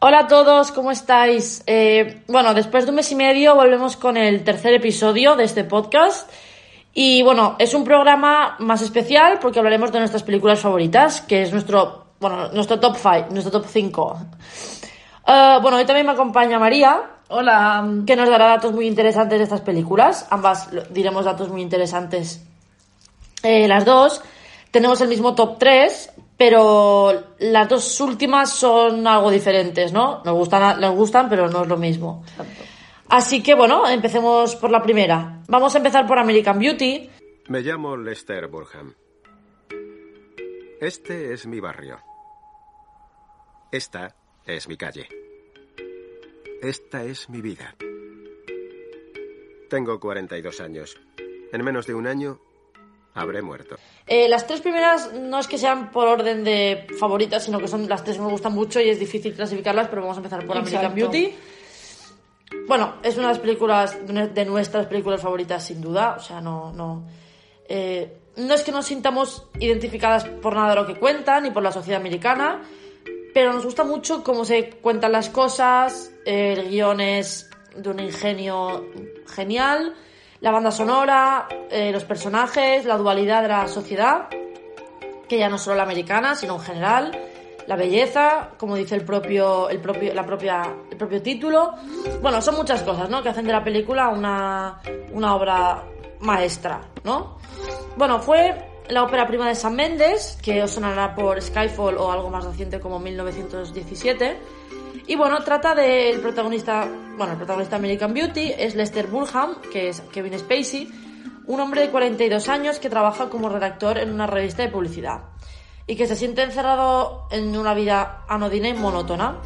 Hola a todos, ¿cómo estáis? Eh, bueno, después de un mes y medio volvemos con el tercer episodio de este podcast. Y bueno, es un programa más especial porque hablaremos de nuestras películas favoritas, que es nuestro, bueno, nuestro top 5, nuestro top 5. Eh, bueno, hoy también me acompaña María. Hola. Que nos dará datos muy interesantes de estas películas. Ambas diremos datos muy interesantes. Eh, las dos. Tenemos el mismo top 3, pero las dos últimas son algo diferentes, ¿no? Nos gustan, nos gustan pero no es lo mismo. Así que bueno, empecemos por la primera. Vamos a empezar por American Beauty. Me llamo Lester Burham. Este es mi barrio. Esta es mi calle. Esta es mi vida. Tengo 42 años. En menos de un año habré muerto. Eh, las tres primeras no es que sean por orden de favoritas, sino que son las tres que me gustan mucho y es difícil clasificarlas, pero vamos a empezar por American Beauty. Bueno, es una de las películas, de nuestras películas favoritas, sin duda. O sea, no, no. Eh, no es que nos sintamos identificadas por nada de lo que cuentan, ni por la sociedad americana, pero nos gusta mucho cómo se cuentan las cosas, el guion es de un ingenio genial, la banda sonora, eh, los personajes, la dualidad de la sociedad, que ya no solo la americana, sino en general, la belleza, como dice el propio, el propio, la propia, el propio título. Bueno, son muchas cosas, ¿no? Que hacen de la película una, una obra maestra, ¿no? Bueno, fue la ópera prima de Sam Mendes, que os sonará por Skyfall o algo más reciente como 1917. Y bueno, trata del protagonista, bueno, el protagonista de American Beauty es Lester Burham, que es Kevin Spacey, un hombre de 42 años que trabaja como redactor en una revista de publicidad y que se siente encerrado en una vida anodina y monótona.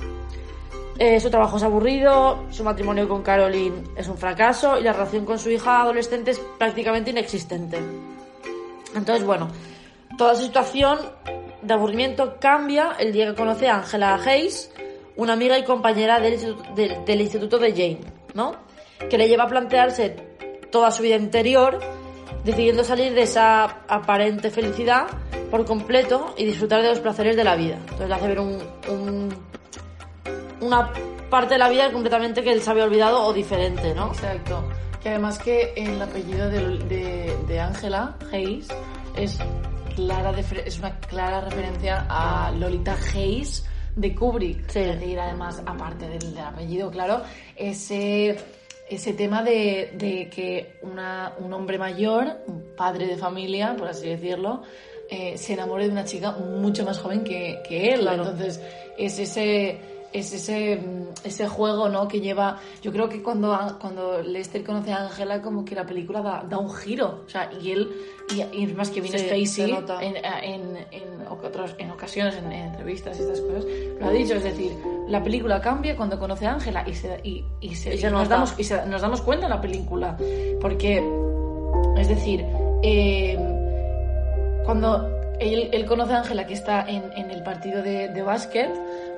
Eh, su trabajo es aburrido, su matrimonio con Caroline es un fracaso y la relación con su hija adolescente es prácticamente inexistente. Entonces, bueno, toda su situación de aburrimiento cambia el día que conoce a Angela Hayes, una amiga y compañera del instituto, del instituto de Jane, ¿no? Que le lleva a plantearse toda su vida interior, decidiendo salir de esa aparente felicidad por completo y disfrutar de los placeres de la vida. Entonces le hace ver un, una parte de la vida completamente que él se había olvidado o diferente, ¿no? Exacto. Que además que el apellido de Ángela, Hayes, es, clara es una clara referencia a Lolita Hayes de Kubrick. Sí. Es decir, además, aparte del, del apellido, claro, ese ese tema de, de que una, un hombre mayor, un padre de familia, por así decirlo, eh, se enamore de una chica mucho más joven que, que él. Claro. Entonces, es ese, es ese, mm, ese juego ¿no? que lleva. Yo creo que cuando, cuando Lester conoce a Angela, como que la película da, da un giro. O sea, y él, y, y más que viene Sí, Spacey, en, en, en, otros, en ocasiones, en, en entrevistas y estas cosas, lo ha dicho. Es decir, la película cambia cuando conoce a Ángela y, se, y, y, se, Y se nos, damos, y se- nos damos cuenta en la película. Porque, es decir, eh, cuando él, él conoce a Ángela que está en, en el partido de, de básquet,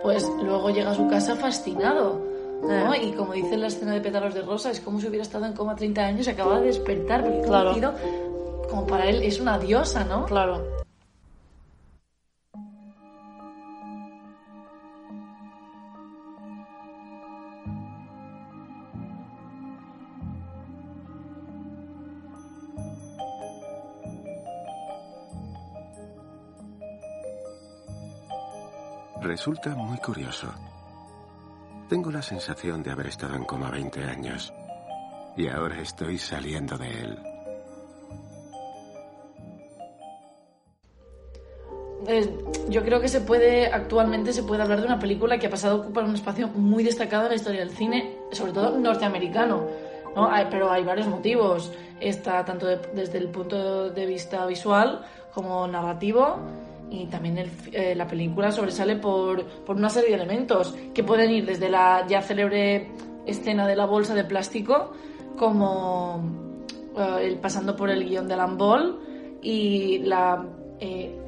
pues luego llega a su casa fascinado. ¿no? Eh. Y como dice en la escena de Pétalos de Rosa, es como si hubiera estado en coma 30 años y acaba de despertar, porque Claro. como para él es una diosa, ¿no? Claro. Resulta muy curioso. Tengo la sensación de haber estado en coma 20 años. Y ahora estoy saliendo de él. Eh, yo creo que se puede, actualmente se puede hablar de una película que ha pasado a ocupar un espacio muy destacado en la historia del cine, sobre todo norteamericano. ¿no? Pero hay varios motivos. Está tanto de- desde el punto de vista visual como narrativo. Y también eh, la película sobresale por, por una serie de elementos que pueden ir desde la ya célebre escena de la bolsa de plástico, como eh, el pasando por el guion de Alan y la eh,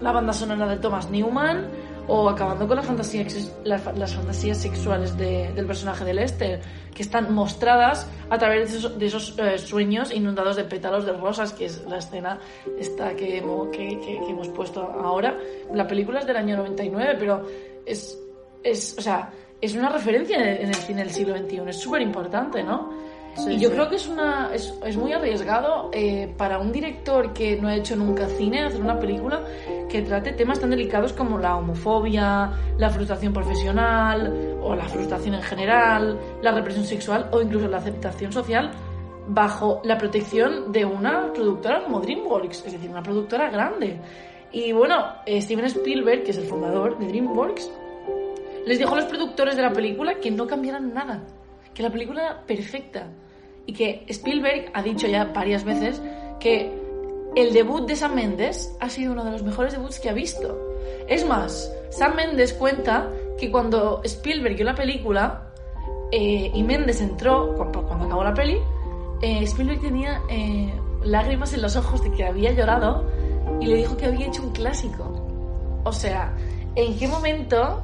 la banda sonora de Thomas Newman o acabando con las, fantasías sexuales de- del personaje de Lester, que están mostradas a través de esos, eh, sueños inundados de pétalos de rosas, que es la escena esta que, hemo- que, que- que hemos puesto ahora. La película es del año 99, pero es, es, o sea, es una referencia en el, cine del siglo XXI, es súper importante, ¿no? Y yo creo que es, una, es, es muy arriesgado eh, para un director que no ha hecho nunca cine hacer una película que trate temas tan delicados como la homofobia, la frustración profesional o la frustración en general, la represión sexual o incluso la aceptación social bajo la protección de una productora como DreamWorks, es decir, una productora grande. Y bueno, eh, Steven Spielberg, que es el fundador de DreamWorks, les dijo a los productores de la película que no cambiaran nada, que la película era perfecta. Y que Spielberg ha dicho ya varias veces que el debut de Sam Mendes ha sido uno de los mejores debuts que ha visto. Es más, Sam Mendes cuenta que cuando Spielberg vio la película eh, y Mendes entró, cuando, acabó la peli, eh, Spielberg tenía eh, lágrimas en los ojos de que había llorado y le dijo que había hecho un clásico. O sea, ¿en qué momento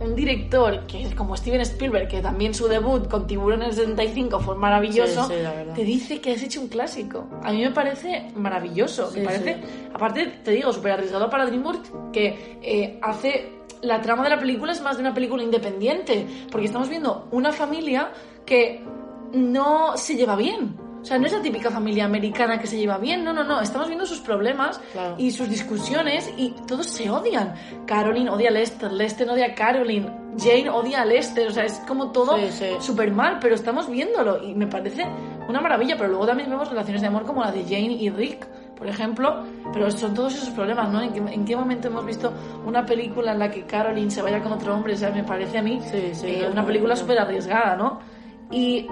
un director que es como Steven Spielberg, que también su debut con Tiburón en el 75 fue maravilloso, te dice que has hecho un clásico? A mí me parece maravilloso. me parece, aparte, te digo, súper arriesgado para DreamWorks, que eh, hace. La trama de la película es más de una película independiente, porque estamos viendo una familia que no se lleva bien o sea, no es la típica familia americana que se lleva bien, no, no, no. Estamos viendo sus problemas y sus discusiones y todos se odian. Caroline odia a Lester, Lester odia a Caroline, Jane odia a Lester, o sea, es como todo súper mal, pero estamos viéndolo y me parece una maravilla. Pero luego también vemos relaciones de amor como la de Jane y Rick, por ejemplo, pero son todos esos problemas, ¿no? ¿En qué, momento hemos visto una película en la que Caroline se vaya con otro hombre? O sea, me parece a mí eh, una película súper arriesgada, ¿no? Y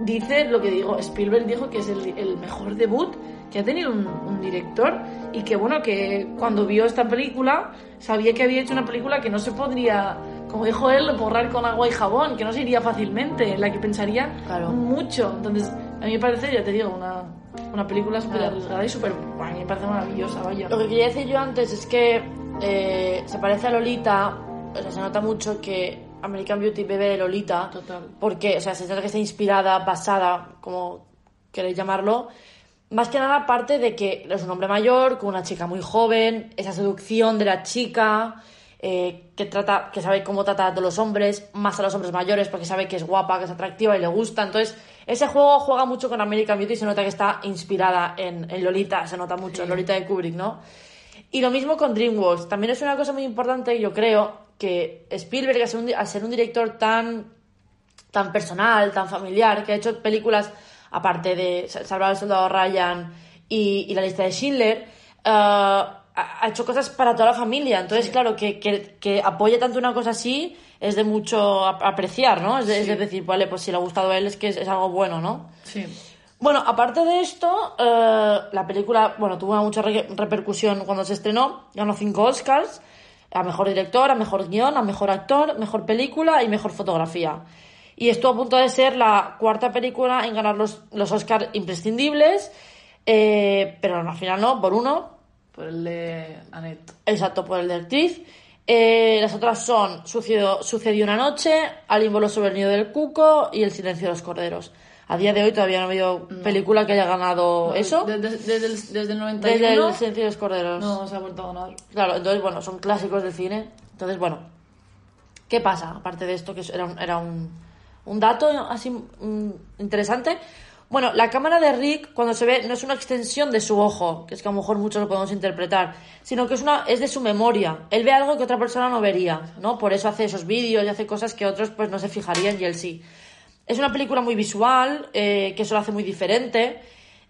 dice lo que digo, Spielberg dijo que es el, mejor debut que ha tenido un, director y que bueno, que cuando vio esta película sabía que había hecho una película que no se podría, como dijo él, borrar con agua y jabón, que no se iría fácilmente, en la que pensaría mucho. Entonces, a mí me parece, ya te digo, una, una película súper arriesgada y súper, a mí me parece maravillosa, vaya. Lo que quería decir yo antes es que eh, se parece a Lolita, o sea, se nota mucho que American Beauty bebe de Lolita. Total. Porque, o sea, se trata que está inspirada, basada, como queréis llamarlo. Más que nada parte de que es un hombre mayor, con una chica muy joven, esa seducción de la chica, eh, que trata, que sabe cómo trata a todos los hombres, más a los hombres mayores, porque sabe que es guapa, que es atractiva y le gusta. Entonces, ese juego juega mucho con American Beauty y se nota que está inspirada en, Lolita, se nota mucho, en Lolita de Kubrick, ¿no? Y lo mismo con DreamWorks. También es una cosa muy importante, yo creo, que Spielberg, al ser un, director tan, tan personal, tan familiar, que ha hecho películas, aparte de Salvar al Soldado Ryan y, La lista de Schindler, eh, ha hecho cosas para toda la familia. Entonces, claro, que, que, apoye tanto una cosa así es de mucho apreciar, ¿no? Es de, decir, vale, pues si le ha gustado a él es que es, algo bueno, ¿no? Sí. Bueno, aparte de esto, eh, la película, bueno, tuvo mucha repercusión cuando se estrenó, ganó cinco Oscars, a mejor director, a mejor guion, a mejor actor, mejor película y mejor fotografía. Y estuvo a punto de ser la cuarta película en ganar los, los Oscars imprescindibles, eh, pero al final no, por uno. Por el de Annette. Exacto, por el de actriz. Eh, las otras son Sucedió, Sucedió una noche, voló sobre el nido del cuco y El silencio de los corderos. A día de hoy todavía no ha habido película que haya ganado eso. Desde, desde, el, desde el 91. Desde el Silencio de los Corderos. No se ha vuelto a ganar. Claro, entonces, bueno, son clásicos del cine. Entonces, bueno, ¿qué pasa? Aparte de esto, que era un, era un, un dato así mm, interesante. Bueno, la cámara de Rick, cuando se ve, no es una extensión de su ojo, que es que a lo mejor muchos lo podemos interpretar, sino que es, una, es de su memoria. Él ve algo que otra persona no vería, ¿no? Por eso hace esos vídeos y hace cosas que otros pues no se fijarían y él sí. Es una película muy visual, eh, que eso lo hace muy diferente.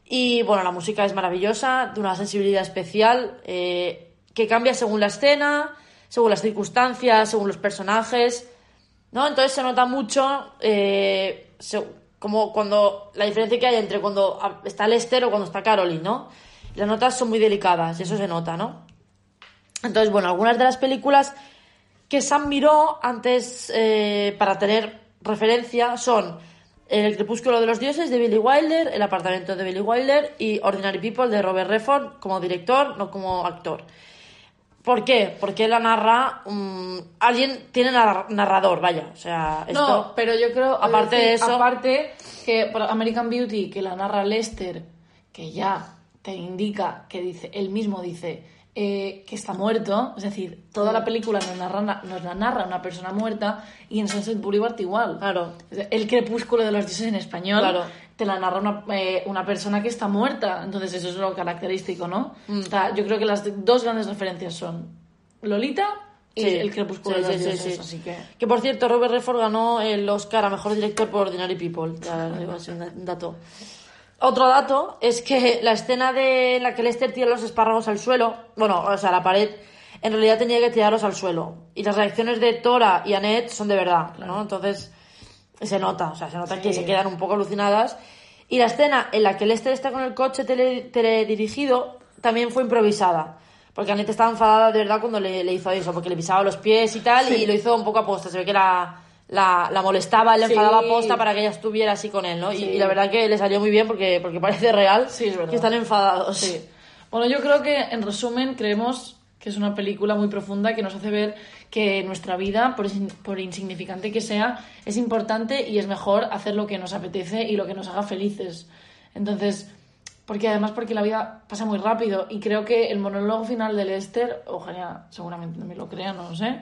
Y bueno, la música es maravillosa, de una sensibilidad especial, eh, que cambia según la escena, según las circunstancias, según los personajes. ¿No? Entonces se nota mucho eh, como cuando la diferencia que hay entre cuando está Lester o cuando está Caroline, ¿no? Las notas son muy delicadas y eso se nota, ¿no? Entonces, bueno, algunas de las películas que Sam miró antes para tener referencia son El crepúsculo de los dioses de Billy Wilder, El apartamento de Billy Wilder y Ordinary People de Robert Redford como director, no como actor. ¿Por qué? Porque la narra. alguien tiene narrador, vaya. O sea, esto, No, pero yo creo. Aparte de eso. Aparte que por American Beauty, que la narra Lester, que ya te indica que dice. Él mismo dice eh, que está muerto, es decir, toda la película nos, narra, nos la narra una persona muerta y en Sunset Boulevard igual. Claro. El crepúsculo de los dioses en español Claro. te la narra una, eh, una persona que está muerta, entonces eso es lo característico, ¿no? Mm. O sea, yo creo que las dos grandes referencias son Lolita y Sí. el crepúsculo Sí, de los sí, dioses, sí. así que... Que por cierto, Robert Redford ganó el Oscar a Mejor Director por Ordinary People. Ya digo, es un dato. Otro dato es que la escena de en la que Lester tira los espárragos al suelo, bueno, o sea, la pared, en realidad tenía que tirarlos al suelo. Y las reacciones de Tora y Annette son de verdad, ¿no? Entonces, se nota, o sea, se nota que Sí. se quedan un poco alucinadas. Y la escena en la que Lester está con el coche tele- teledirigido también fue improvisada. Porque Annette estaba enfadada de verdad cuando le, le hizo eso, porque le pisaba los pies y tal, y lo hizo un poco a posta. Se ve que la, la, la molestaba, le Sí. enfadaba a posta para que ella estuviera así con él, ¿no? Y- Sí. Y, la verdad que le salió muy bien porque, porque parece real Sí, es que están enfadados. Sí. Bueno, yo creo que en resumen creemos que es una película muy profunda que nos hace ver que nuestra vida, por, por insignificante que sea, es importante y es mejor hacer lo que nos apetece y lo que nos haga felices. Entonces, porque además porque la vida pasa muy rápido y creo que el monólogo final de Lester, ojalá seguramente no me lo crean, no lo sé,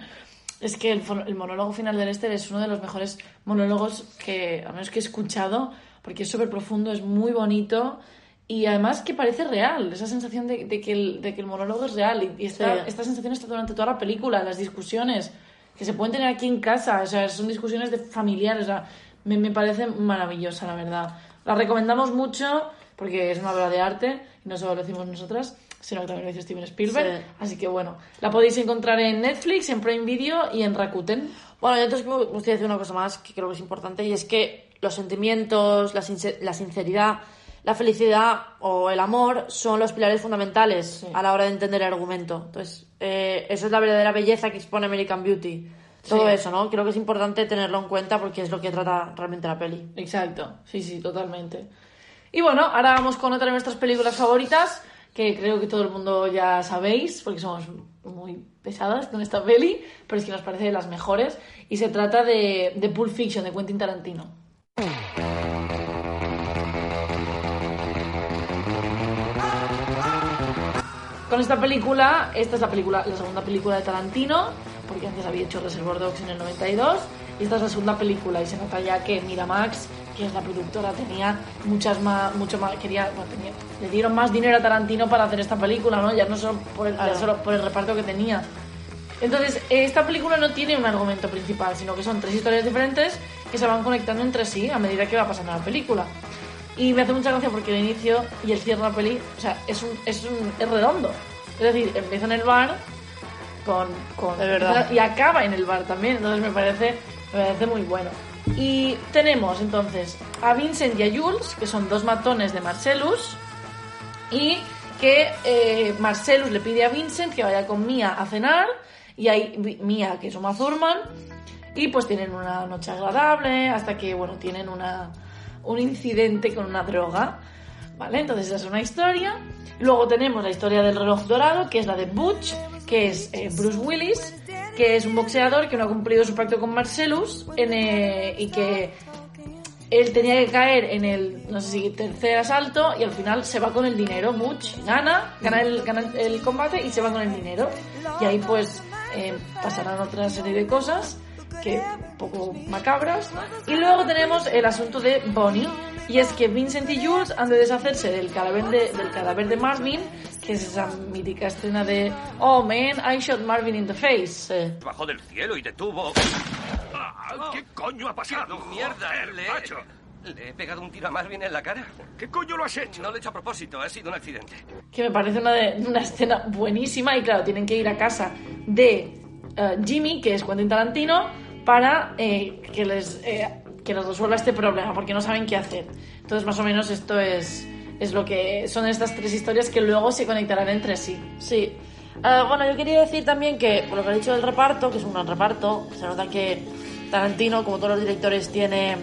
es que el, monólogo final de Lester es uno de los mejores monólogos que, al menos que he escuchado, porque es súper profundo, es muy bonito y además que parece real, esa sensación de, de que, el, de que el monólogo es real y, y esta, Sí. esta sensación está durante toda la película, las discusiones que se pueden tener aquí en casa, o sea, son discusiones de familiares, o sea, me, me parece maravillosa, la verdad. La recomendamos mucho porque es una obra de arte y no solo lo decimos nosotras, sino que también lo dice Steven Spielberg. Sí. Así que bueno, la podéis encontrar en Netflix, en Prime Video y en Rakuten. Bueno, y entonces me gustaría decir una cosa más que creo que es importante y es que los sentimientos, la, sincer- la sinceridad, la felicidad o el amor son los pilares fundamentales a la hora de entender el argumento. Entonces, eh, eso es la verdadera belleza que expone American Beauty. Todo Sí. eso, ¿no? Creo que es importante tenerlo en cuenta porque es lo que trata realmente la peli. Exacto, sí, sí, totalmente. Y bueno, ahora vamos con otra de nuestras películas favoritas, que creo que todo el mundo ya sabéis, porque somos muy pesadas con esta peli, pero es que nos parece de las mejores, y se trata de, de Pulp Fiction, de Quentin Tarantino. Con esta película, esta es la película, la segunda película de Tarantino, porque antes había hecho Reservoir Dogs en el 92, y esta es la segunda película, y se nota ya que Miramax, que es la productora, tenía muchas más, mucho más, quería, bueno, tenía- le dieron más dinero a Tarantino para hacer esta película, ¿no? Ya no solo por el, Claro. solo por el reparto que tenía. Entonces, esta película no tiene un argumento principal, sino que son tres historias diferentes que se van conectando entre sí a medida que va pasando la película. Y me hace mucha gracia porque el inicio y el cierre de la peli, o sea, es, un, es, un, es redondo. Es decir, empieza en el bar con, con Es verdad. y acaba en el bar también, entonces me parece, me parece muy bueno. Y tenemos entonces a Vincent y a Jules, que son dos matones de Marcellus, y que eh, Marcellus le pide a Vincent que vaya con Mia a cenar y Vi- Mia que es Uma Thurman y pues tienen una noche agradable hasta que bueno tienen una un incidente con una droga vale entonces esa es una historia. Luego tenemos la historia del reloj dorado que es la de Butch que es eh, Bruce Willis que es un boxeador que no ha cumplido su pacto con Marcellus en, eh, y que él tenía que caer en el, no sé si tercer asalto y al final se va con el dinero. Butch gana, gana el, gana el combate y se va con el dinero. Y ahí pues eh, pasarán otra serie de cosas que poco macabras. Y luego tenemos el asunto de Bonnie. Y es que Vincent y Jules han de deshacerse del cadáver de, del cadáver de Marvin, que es esa mítica escena de Oh man, I shot Marvin in the face. Bajó del cielo y detuvo. Ah, ¿Qué coño ha pasado? ¡Mierda! Joder, le, he- macho. le he pegado un tiro a Marvin en la cara. ¿Qué coño lo has hecho? No lo he hecho a propósito, ha sido un accidente. que me parece una, de- una escena buenísima y claro, tienen que ir a casa de eh, Jimmy, que es Quentin Tarantino, para eh, que, les, eh, que les resuelva este problema, porque no saben qué hacer. Entonces, más o menos esto es, es lo que son estas tres historias que luego se conectarán entre sí. Sí. Ah, bueno, yo quería decir también que, por lo que he dicho del reparto, que es un gran reparto, se nota que Tarantino, como todos los directores, tiene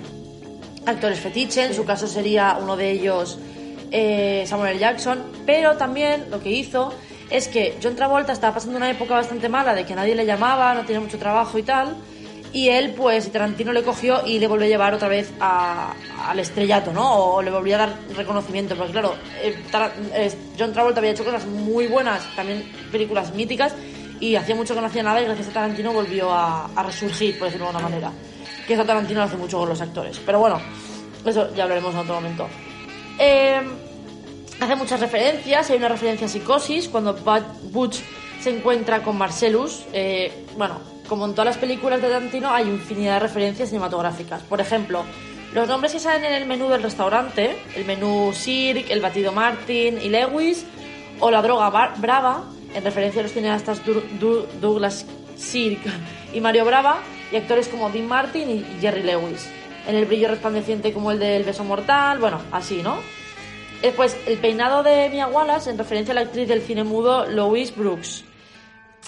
actores fetiche. En su caso sería uno de ellos eh, Samuel. Jackson. Pero también lo que hizo es que John Travolta estaba pasando una época bastante mala de que nadie le llamaba, no tenía mucho trabajo y tal. Y él, pues, Tarantino le cogió y le volvió a llevar otra vez a- al estrellato, ¿no? O le volvió a dar reconocimiento. Porque, claro, eh, eh, John Travolta había hecho cosas muy buenas, también películas míticas, y hacía mucho que no hacía nada, y gracias a Tarantino volvió a, resurgir, por decirlo de alguna manera. Que eso Tarantino lo hace mucho con los actores. Pero bueno, eso ya hablaremos en otro momento. Eh, hace muchas referencias. Hay una referencia a Psicosis, cuando Butch se encuentra con Marcellus. Eh, bueno, como en todas las películas de Tarantino, hay infinidad de referencias cinematográficas. Por ejemplo, los nombres que salen en el menú del restaurante, el menú Sirk, el batido Martin y Lewis, o la droga Bar- Brava, en referencia a los cineastas Douglas Sirk y Mario Brava, y actores como Dean Martin y Jerry Lewis. En el brillo resplandeciente como el del beso mortal, bueno, así, ¿no? Después, el peinado de Mia Wallace en referencia a la actriz del cine mudo Louise Brooks.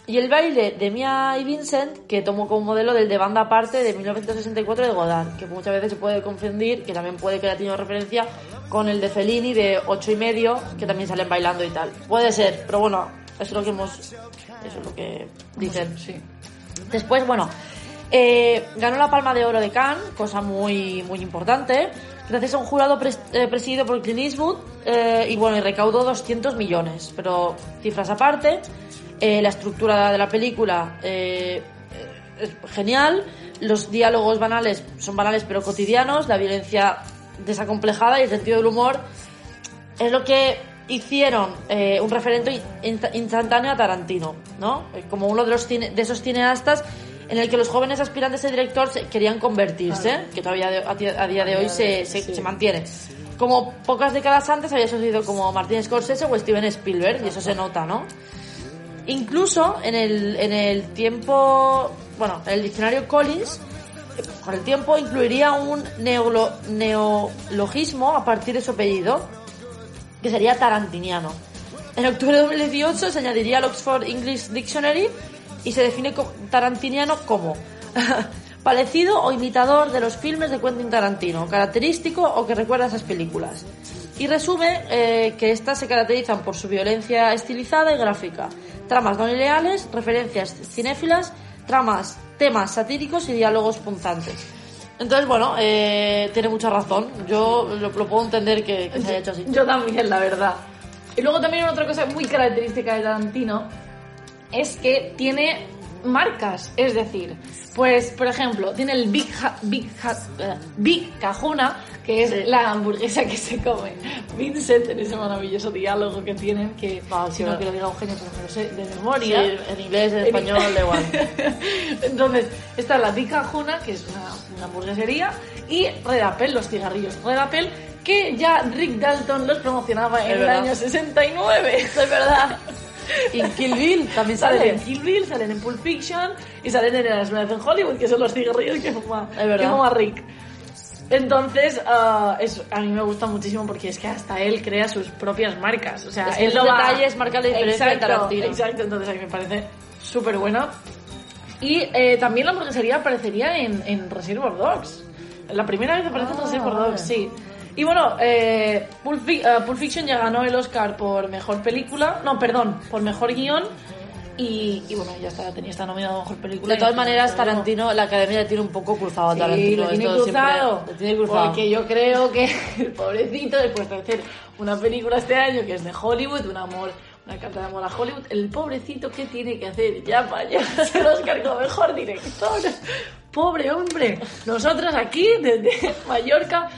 Y el baile de Mia y Vincent, que tomó como modelo del de banda aparte de 1964 de Godard, que muchas veces se puede confundir, que también puede que haya tenido referencia con el de Fellini de ocho y medio, que también salen bailando y tal. Puede ser, pero bueno, eso es lo que hemos... Eso es lo que dicen. Sí. Después, bueno, eh, ganó la Palma de Oro de Cannes, cosa muy, muy importante, gracias a un jurado pres- eh, presidido por Clint Eastwood, eh, y bueno, y recaudó 200 millones, pero cifras aparte, eh, la estructura de la película eh, es genial, los diálogos banales son banales pero cotidianos, la violencia desacomplejada y el sentido del humor es lo que hicieron eh, un referente insta- instantáneo a Tarantino, ¿no? Como uno de, los cine- de esos cineastas en el que los jóvenes aspirantes a director se querían convertirse, que todavía a, día de hoy se, se- se mantiene. Como pocas décadas antes había sucedido como Martin Scorsese o Steven Spielberg, y eso se nota, ¿no? Incluso en el, en el tiempo, bueno, en el diccionario Collins, con el tiempo incluiría un neolo- neologismo a partir de su apellido, que sería tarantiniano. En octubre de 2018 se añadiría al Oxford English Dictionary y se define tarantiniano como parecido o imitador de los filmes de Quentin Tarantino, característico o que recuerda esas películas. Y resume eh, que estas se caracterizan por su violencia estilizada y gráfica, tramas no lineales, referencias cinéfilas, tramas, temas satíricos y diálogos punzantes. Entonces, bueno, eh, tiene mucha razón. Yo lo, puedo entender que, que se haya hecho así. Yo también, la verdad. Y luego también otra cosa muy característica de Tarantino es que tiene marcas, es decir, pues por ejemplo, tiene el Big Ha- Big Ha- eh, Big Cajuna, que es Sí. la hamburguesa que se come Vincent en ese maravilloso diálogo que tienen, que Ah, si sí, no va. que lo diga Eugenio, pero me lo sé de Sí, memoria. en inglés, en español, da igual. Entonces, está la Big Cajuna, que es una, una hamburguesería, y Red Apple, los cigarrillos Red Apple, que ya Rick Dalton los promocionaba en el año 69. Es verdad. Y en Kill Bill también Salen sale. en Kill Bill, salen en Pulp Fiction y salen en Las en Hollywood, que son los cigarrillos que fuma, Es que fuma Rick. Entonces, ah, es- a mí me gusta muchísimo porque es que hasta él crea sus propias marcas. O sea, Es que él esos no va- detalles marcan la diferencia de Exacto, Tarantino. Exacto, entonces a mí me parece súper buena. Y eh, también la hamburguesería aparecería en, en Reservoir Dogs. La primera vez aparece en Ah, Reservoir vale. Dogs, sí. Y bueno, eh, Pulp, eh, Pulp Fiction ya ganó el Oscar por mejor película. No, perdón, por mejor guion. Y, y bueno, ya está, tenía esta nominada a mejor película. De todas maneras. Tarantino, la academia le tiene un poco cruzado a Sí, Tarantino. lo tiene siempre- cruzado. lo tiene cruzado. Porque yo creo que el pobrecito, después de hacer una película este año que es de Hollywood, un amor, una carta de amor a Hollywood, el pobrecito, ¿qué tiene que hacer? Ya para llevarse el Oscar como mejor director. Pobre hombre. Nosotros aquí, desde Mallorca,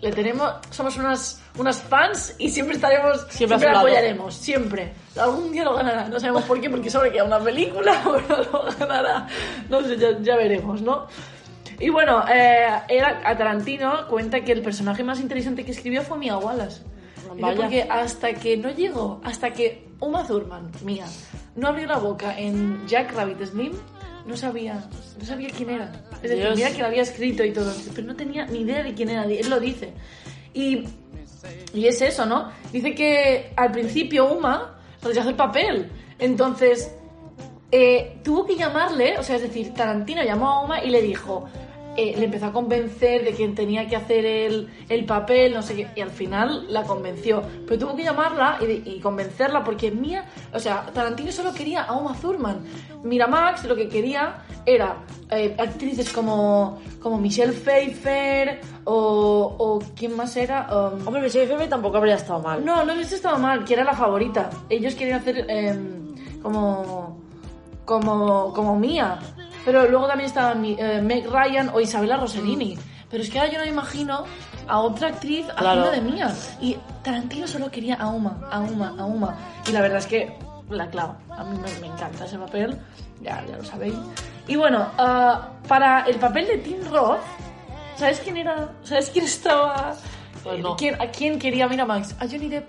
le tenemos, somos unas, unas fans y siempre estaremos, Siempre siempre, apoyaremos, siempre. Algún día lo ganará, no sabemos por qué, porque solo queda una película, pero lo ganará. No sé, ya, ya veremos, ¿no? Y bueno, eh, era, a Tarantino cuenta que el personaje más interesante que escribió fue Mia Wallace. Vaya. Porque hasta que no llegó, hasta que Uma Thurman, Mia, no abrió la boca en Jack Rabbit Slim, no sabía, no sabía quién era. Es decir, Dios. mira que lo había escrito y todo, pero no tenía ni idea de quién era, él lo dice. Y, y es eso, ¿no? Dice que al principio Uma rechazó el papel, entonces eh, tuvo que llamarle, o sea, es decir, Tarantino llamó a Uma y le dijo, eh, le empezó a convencer de que tenía que hacer el, el papel, no sé qué, y al final la convenció. Pero tuvo que llamarla y, y convencerla porque Mia, o sea, Tarantino solo quería a Uma Thurman. Miramax lo que quería era eh, actrices como, como Michelle Pfeiffer o, o ¿quién más era? Um, Hombre, Michelle Pfeiffer tampoco habría estado mal. no, no hubiese estado mal, que era la favorita. Ellos querían hacer em, como, como, como Mía. Pero luego también estaba mi- eh, Meg Ryan o Isabella Rossellini. Pero es que ahora yo no me imagino a otra actriz Claro. haciendo de Mía. Y Tarantino solo quería a Uma, a Uma, a Uma. Y la verdad es que la clavo. A mí me, me encanta ese papel, ya, ya lo sabéis. Y bueno, ah, para el papel de Tim Roth, ¿sabes quién era? ¿Sabes quién estaba? Pues no. ¿Quién- ¿A quién quería Miramax? A Johnny Depp.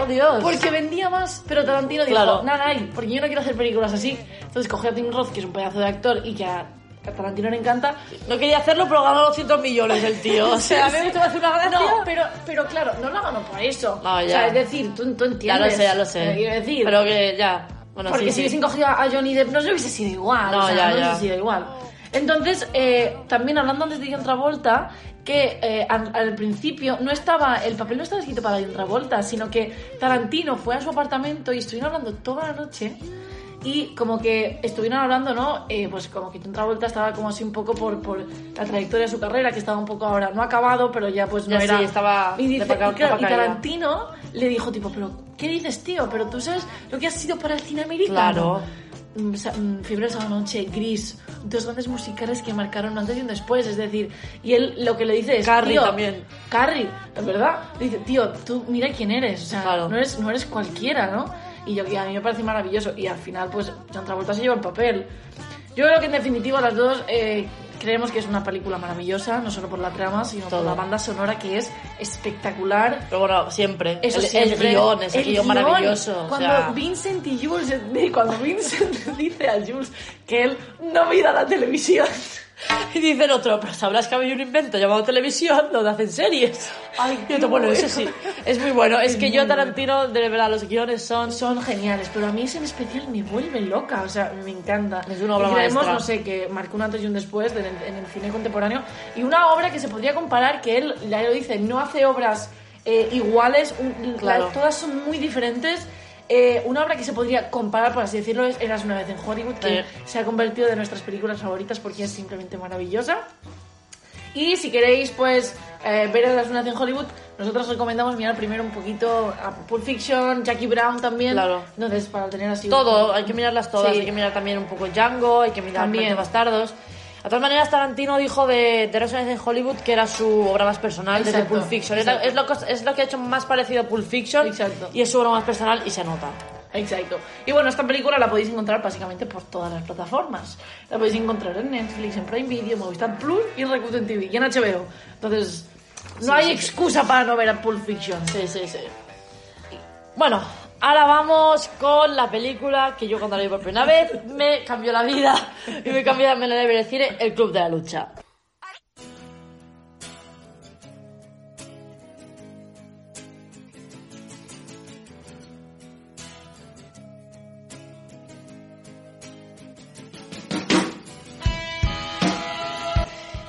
¡Oh, Dios! Porque vendía más, pero Tarantino dijo, Claro. nada, porque yo no quiero hacer películas así. Entonces cogió a Tim Roth, que es un pedazo de actor y que a, Tarantino le encanta. No quería hacerlo, pero ganó 200 millones el tío. O sea, a mí me te va a hacer una gracia. No, pero, pero claro, no lo ganó por eso. No, O ya. sea, es decir, tú, tú entiendes. Ya lo sé, ya lo sé. Eh, Quiero decir, Pero que ya. Bueno, porque sí, si sí. hubiesen cogido a Johnny Depp no se hubiese sido igual. No, o sea, ya, no ya. hubiese sido igual. Entonces, eh, también hablando antes de John Travolta, que eh, al, al principio no estaba, el papel no estaba escrito para John Travolta, sino que Tarantino fue a su apartamento y estuvieron hablando toda la noche y como que estuvieron hablando, ¿no? Eh, pues como que Travolta estaba como así un poco por, por la trayectoria de su carrera, que estaba un poco ahora, no acabado, pero ya pues no Ya era... sí, estaba y, dice, de pa' acá- y claro, y. Tarantino le dijo tipo, pero ¿qué dices, tío? Pero tú sabes lo que has sido para el cine americano. Claro. Mm, sa- mm, esa noche, Gris, dos grandes musicales que marcaron antes y un después, es decir, y él lo que le dice es, Carrie también. Carrie, es verdad, le dice, tío, tú mira quién eres, o sea, Claro. no eres, no eres cualquiera, ¿no? Y yo, y a mí me parece maravilloso, y al final, pues, John Travolta se lleva el papel. Yo creo que en definitiva las dos eh, creemos que es una película maravillosa, no solo por la trama, sino Todo. por la banda sonora que es espectacular. Pero bueno, siempre. Eso el, siempre. el guion, ese El guion guion. maravilloso. o Cuando sea, Vincent y Jules, cuando Vincent dice a Jules que él no mira la televisión. Y dice el otro, pero sabrás que había un invento llamado televisión donde hacen series. Ay, y otro, bueno, eso sí, es muy bueno. Es Es que yo, Tarantino, de verdad, los guiones son... Son geniales, pero a mí ese en especial me vuelve loca, o sea, me encanta. Es una obra y creemos, maestra. no sé, que marcó un antes y un después en el, en el cine contemporáneo. Y una obra que se podría comparar, que él, ya lo dice, no hace obras eh, iguales, un- Claro. la- todas son muy diferentes. Eh, una obra que se podría comparar, por así decirlo, es Eras una vez en Hollywood, que Sí. se ha convertido de nuestras películas favoritas porque es simplemente maravillosa. Y si queréis, pues, eh, ver Eras una vez en Hollywood, nosotros recomendamos mirar primero un poquito a Pulp Fiction, Jackie Brown también. Claro. Entonces, para tener así... un- Todo, hay que mirarlas todas. Sí. Hay que mirar también un poco Django, hay que mirar También. Bastardos. De todas maneras, Tarantino dijo de, vez en Hollywood que era su obra más personal desde Exacto, Pulp Fiction. Es, es lo, que- es lo que ha hecho más parecido a Pulp Fiction. Exacto. Y es su obra más personal y se nota. Exacto. Y bueno, esta película la podéis encontrar básicamente por todas las plataformas. La podéis encontrar en Netflix, en Prime Video, Movistar Plus y en Rakuten TV y en HBO. Entonces, no Sí, hay sí, excusa para no ver a Pulp Fiction. Sí, sí, sí. Bueno, ahora vamos con la película que yo cuando la vi por primera vez me cambió la vida y me cambió la manera de cine, El Club de la Lucha.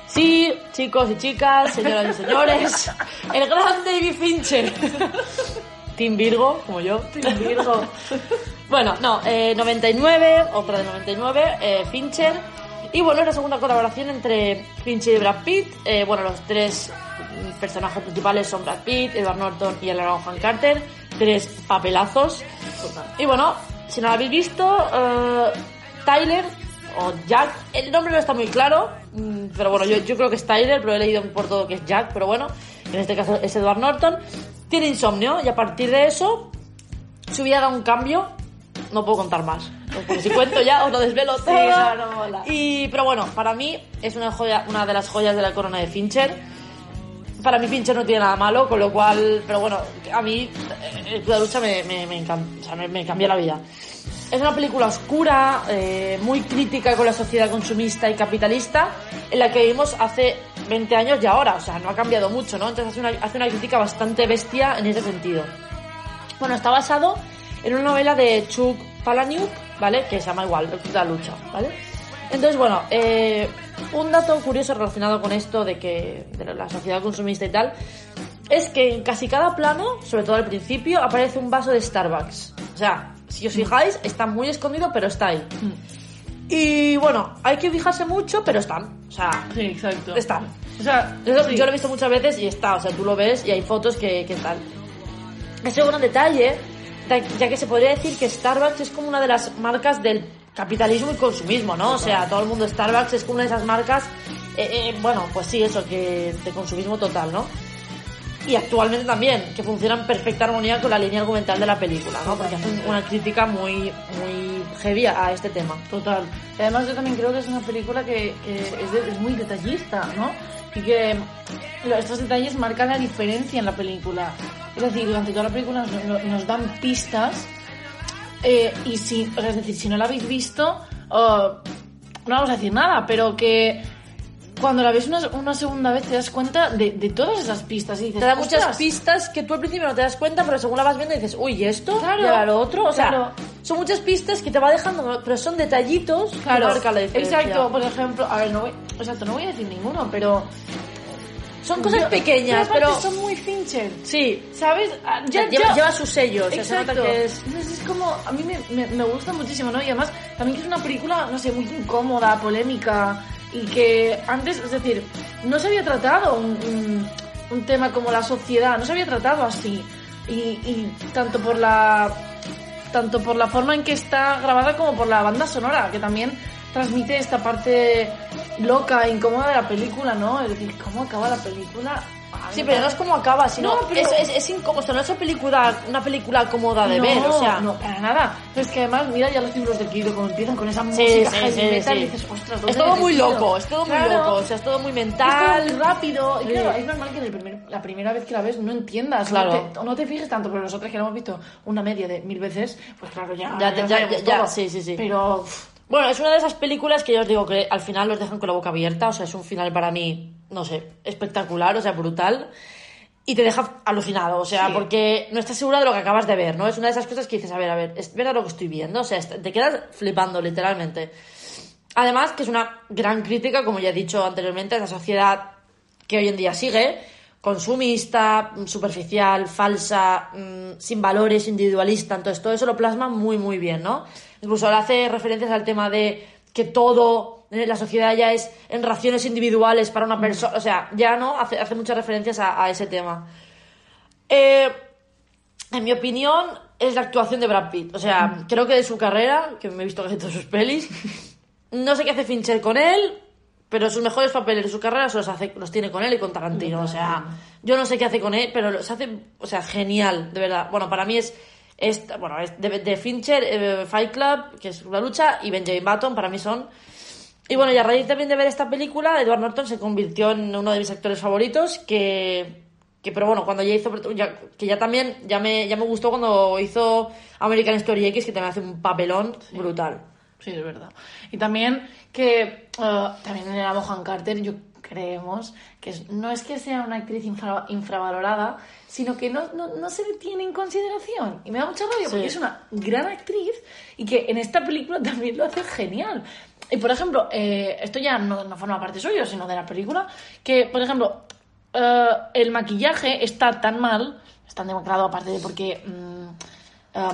Sí, chicos y chicas, señoras y señores, el gran David Fincher. Team Virgo, como yo. Team Virgo. Bueno, no, eh, 99, otra de 99, eh, Fincher. Y bueno, es la segunda colaboración entre Fincher y Brad Pitt. Eh, bueno, los tres mm, personajes principales son Brad Pitt, Edward Norton y el Juan Carter. Tres papelazos. Y bueno, si no lo habéis visto, eh, Tyler o Jack, el nombre no está muy claro, mm, pero bueno, yo, yo creo que es Tyler, pero he leído por todo que es Jack, pero bueno, en este caso es Edward Norton. Tiene insomnio y a partir de eso su vida da un cambio. No puedo contar más. Porque si cuento ya os lo desvelo todo. Y, pero bueno, para mí es una joya, una de las joyas de la corona de Fincher. Para mí Fincher no tiene nada malo, con lo cual, pero bueno, a mí eh, de la lucha me, me, me, encanta, o sea, me, me cambió la vida. Es una película oscura, eh, muy crítica con la sociedad consumista y capitalista, en la que vivimos hace 20 años y ahora, o sea, no ha cambiado mucho, ¿no? Entonces hace una, crítica bastante bestia en ese sentido. Bueno, está basado en una novela de Chuck Palahniuk, ¿vale? Que se llama igual, la Lucha, ¿vale? Entonces, bueno, eh, un dato curioso relacionado con esto de que de la sociedad consumista y tal, es que en casi cada plano, sobre todo al principio, aparece un vaso de Starbucks. O sea, si os fijáis, está muy escondido, pero está ahí. Y bueno, hay que fijarse mucho, pero están. O sea, Sí, exacto. están. O sea, Eso sí. Yo lo he visto muchas veces y está, o sea, tú lo ves y hay fotos que, que tal. Ese es un detalle, da- ya que se podría decir que Starbucks es como una de las marcas del capitalismo y consumismo, ¿no? O sea, todo el mundo Starbucks es como una de esas marcas, eh, eh, bueno, pues sí, eso, que de consumismo total, ¿no? Y actualmente también, que funcionan en perfecta armonía con la línea argumental de la película, ¿no? Porque hacen una crítica muy, muy heavy a este tema. Total. Y además yo también creo que es una película que, que es, de- es muy detallista, ¿no? Y que estos detalles marcan la diferencia en la película. Es decir, durante toda la película nos, nos- dan pistas eh, y si, es decir, si no la habéis visto, oh, no vamos a decir nada, pero que cuando la ves una, una segunda vez te das cuenta de, de todas esas pistas y dices, Te da muchas "Ostras". pistas que tú al principio no te das cuenta, pero según la vas viendo dices, uy, ¿y esto? Claro, ¿Y ahora lo otro? O sea, claro. son muchas pistas que te va dejando, pero son detallitos Claro, que marcan la diferencia. exacto. Por ejemplo, a ver, no voy, exacto, no voy a decir ninguno, pero Son cosas Yo- pequeñas, pero... son muy Fincher. Sí, ¿Sabes? Ah, sea, Ya, lleva, ya- lleva su sello, o sea, se Exacto. nota que es... Entonces es como, a mí me, me, me gusta muchísimo, ¿no? Y además, también que es una película, no sé, muy incómoda, polémica, y que antes, es decir, no se había tratado un, tema como la sociedad, no se había tratado así. Y, y tanto por la tanto por la forma en que está grabada como por la banda sonora, que también transmite esta parte loca e incómoda de la película, ¿no? Es decir, ¿cómo acaba la película? Sí, pero no es como acaba, sino No, pero- es, es, es incómodo, sea, no es una película, una película cómoda de no, ver, o sea... no, para nada. Pero es que además, mira ya los libros de Kido, como empiezan con esa música sí, sí, metal, sí. y dices, ostras, ¿dónde Es todo muy metido? loco, es todo muy Claro. loco, o sea, es todo muy Es todo mental. muy rápido. Y Sí. claro, es normal que en el primer- la primera vez que la ves no entiendas. Claro. No te, no te fijes tanto, pero nosotros que la hemos visto una media de mil veces, pues claro, ya. Ya ya- ya- ya, todo. sí, sí, sí. Pero. Bueno, es una de esas películas que yo os digo que al final los dejan con la boca abierta, o sea, es un final para mí, no sé, espectacular, o sea, brutal. Y te deja alucinado, o sea, Sí. porque no estás segura de lo que acabas de ver, ¿no? Es una de esas cosas que dices, a ver, a ver, ¿es verdad lo que estoy viendo? O sea, te quedas flipando, literalmente. Además, que es una gran crítica, como ya he dicho anteriormente, a la sociedad que hoy en día sigue, consumista, superficial, falsa, mm, sin valores, individualista. Entonces, todo eso lo plasma muy, muy bien, ¿no? Incluso ahora hace referencias al tema de que todo la sociedad ya es en raciones individuales para una persona. O sea, ya no hace, hace muchas referencias a, a ese tema. Eh, en mi opinión, es la actuación de Brad Pitt. O sea, creo que de su carrera, que me he visto casi todas sus pelis, no sé qué hace Fincher con él, pero sus mejores papeles de su carrera se los, hace, los tiene con él y con Tarantino. O sea, yo no sé qué hace con él, pero los hace, o sea, genial, de verdad. Bueno, para mí es, es bueno, es de, de Fincher, eh, Fight Club, que es una lucha, y Benjamin Button, para mí son y bueno, y a raíz también de ver esta película, Edward Norton se convirtió en uno de mis actores favoritos, que, que pero bueno, cuando ya hizo, ya- que ya también, ya me, ya me gustó cuando hizo American Story X, que también hace un papelón brutal. Sí, es verdad. Y también que eh, también Mohan Carter yo creemos que no es que sea una actriz infra- infravalorada, sino que no, no, no se le tiene en consideración. Y me da mucha rabia porque Sí. es una gran actriz y que en esta película también lo hace genial. Y por ejemplo, eh, esto ya no, no forma parte suyo, sino de la película, que por ejemplo, eh, el maquillaje está tan mal, es tan demacrado aparte de porque... eh,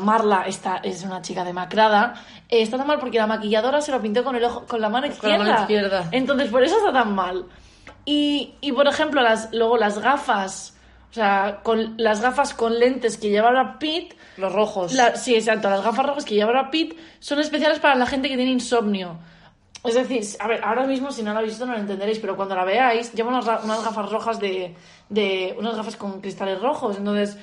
Marla está, es una chica demacrada. eh, está tan mal porque la maquilladora se lo pintó con, el ojo, con la mano Con la mano izquierda. Entonces, por eso está tan mal. Y, y, por ejemplo, las, luego las gafas, o sea, con las gafas con lentes que lleva Brad Pitt, Los rojos. la- sí, exacto, las gafas rojas que lleva Brad Pitt son especiales para la gente que tiene insomnio. Es decir, a ver, ahora mismo si no la habéis visto no lo entenderéis, pero cuando la veáis, lleva unas, unas gafas rojas de, de. unas gafas con cristales rojos, entonces.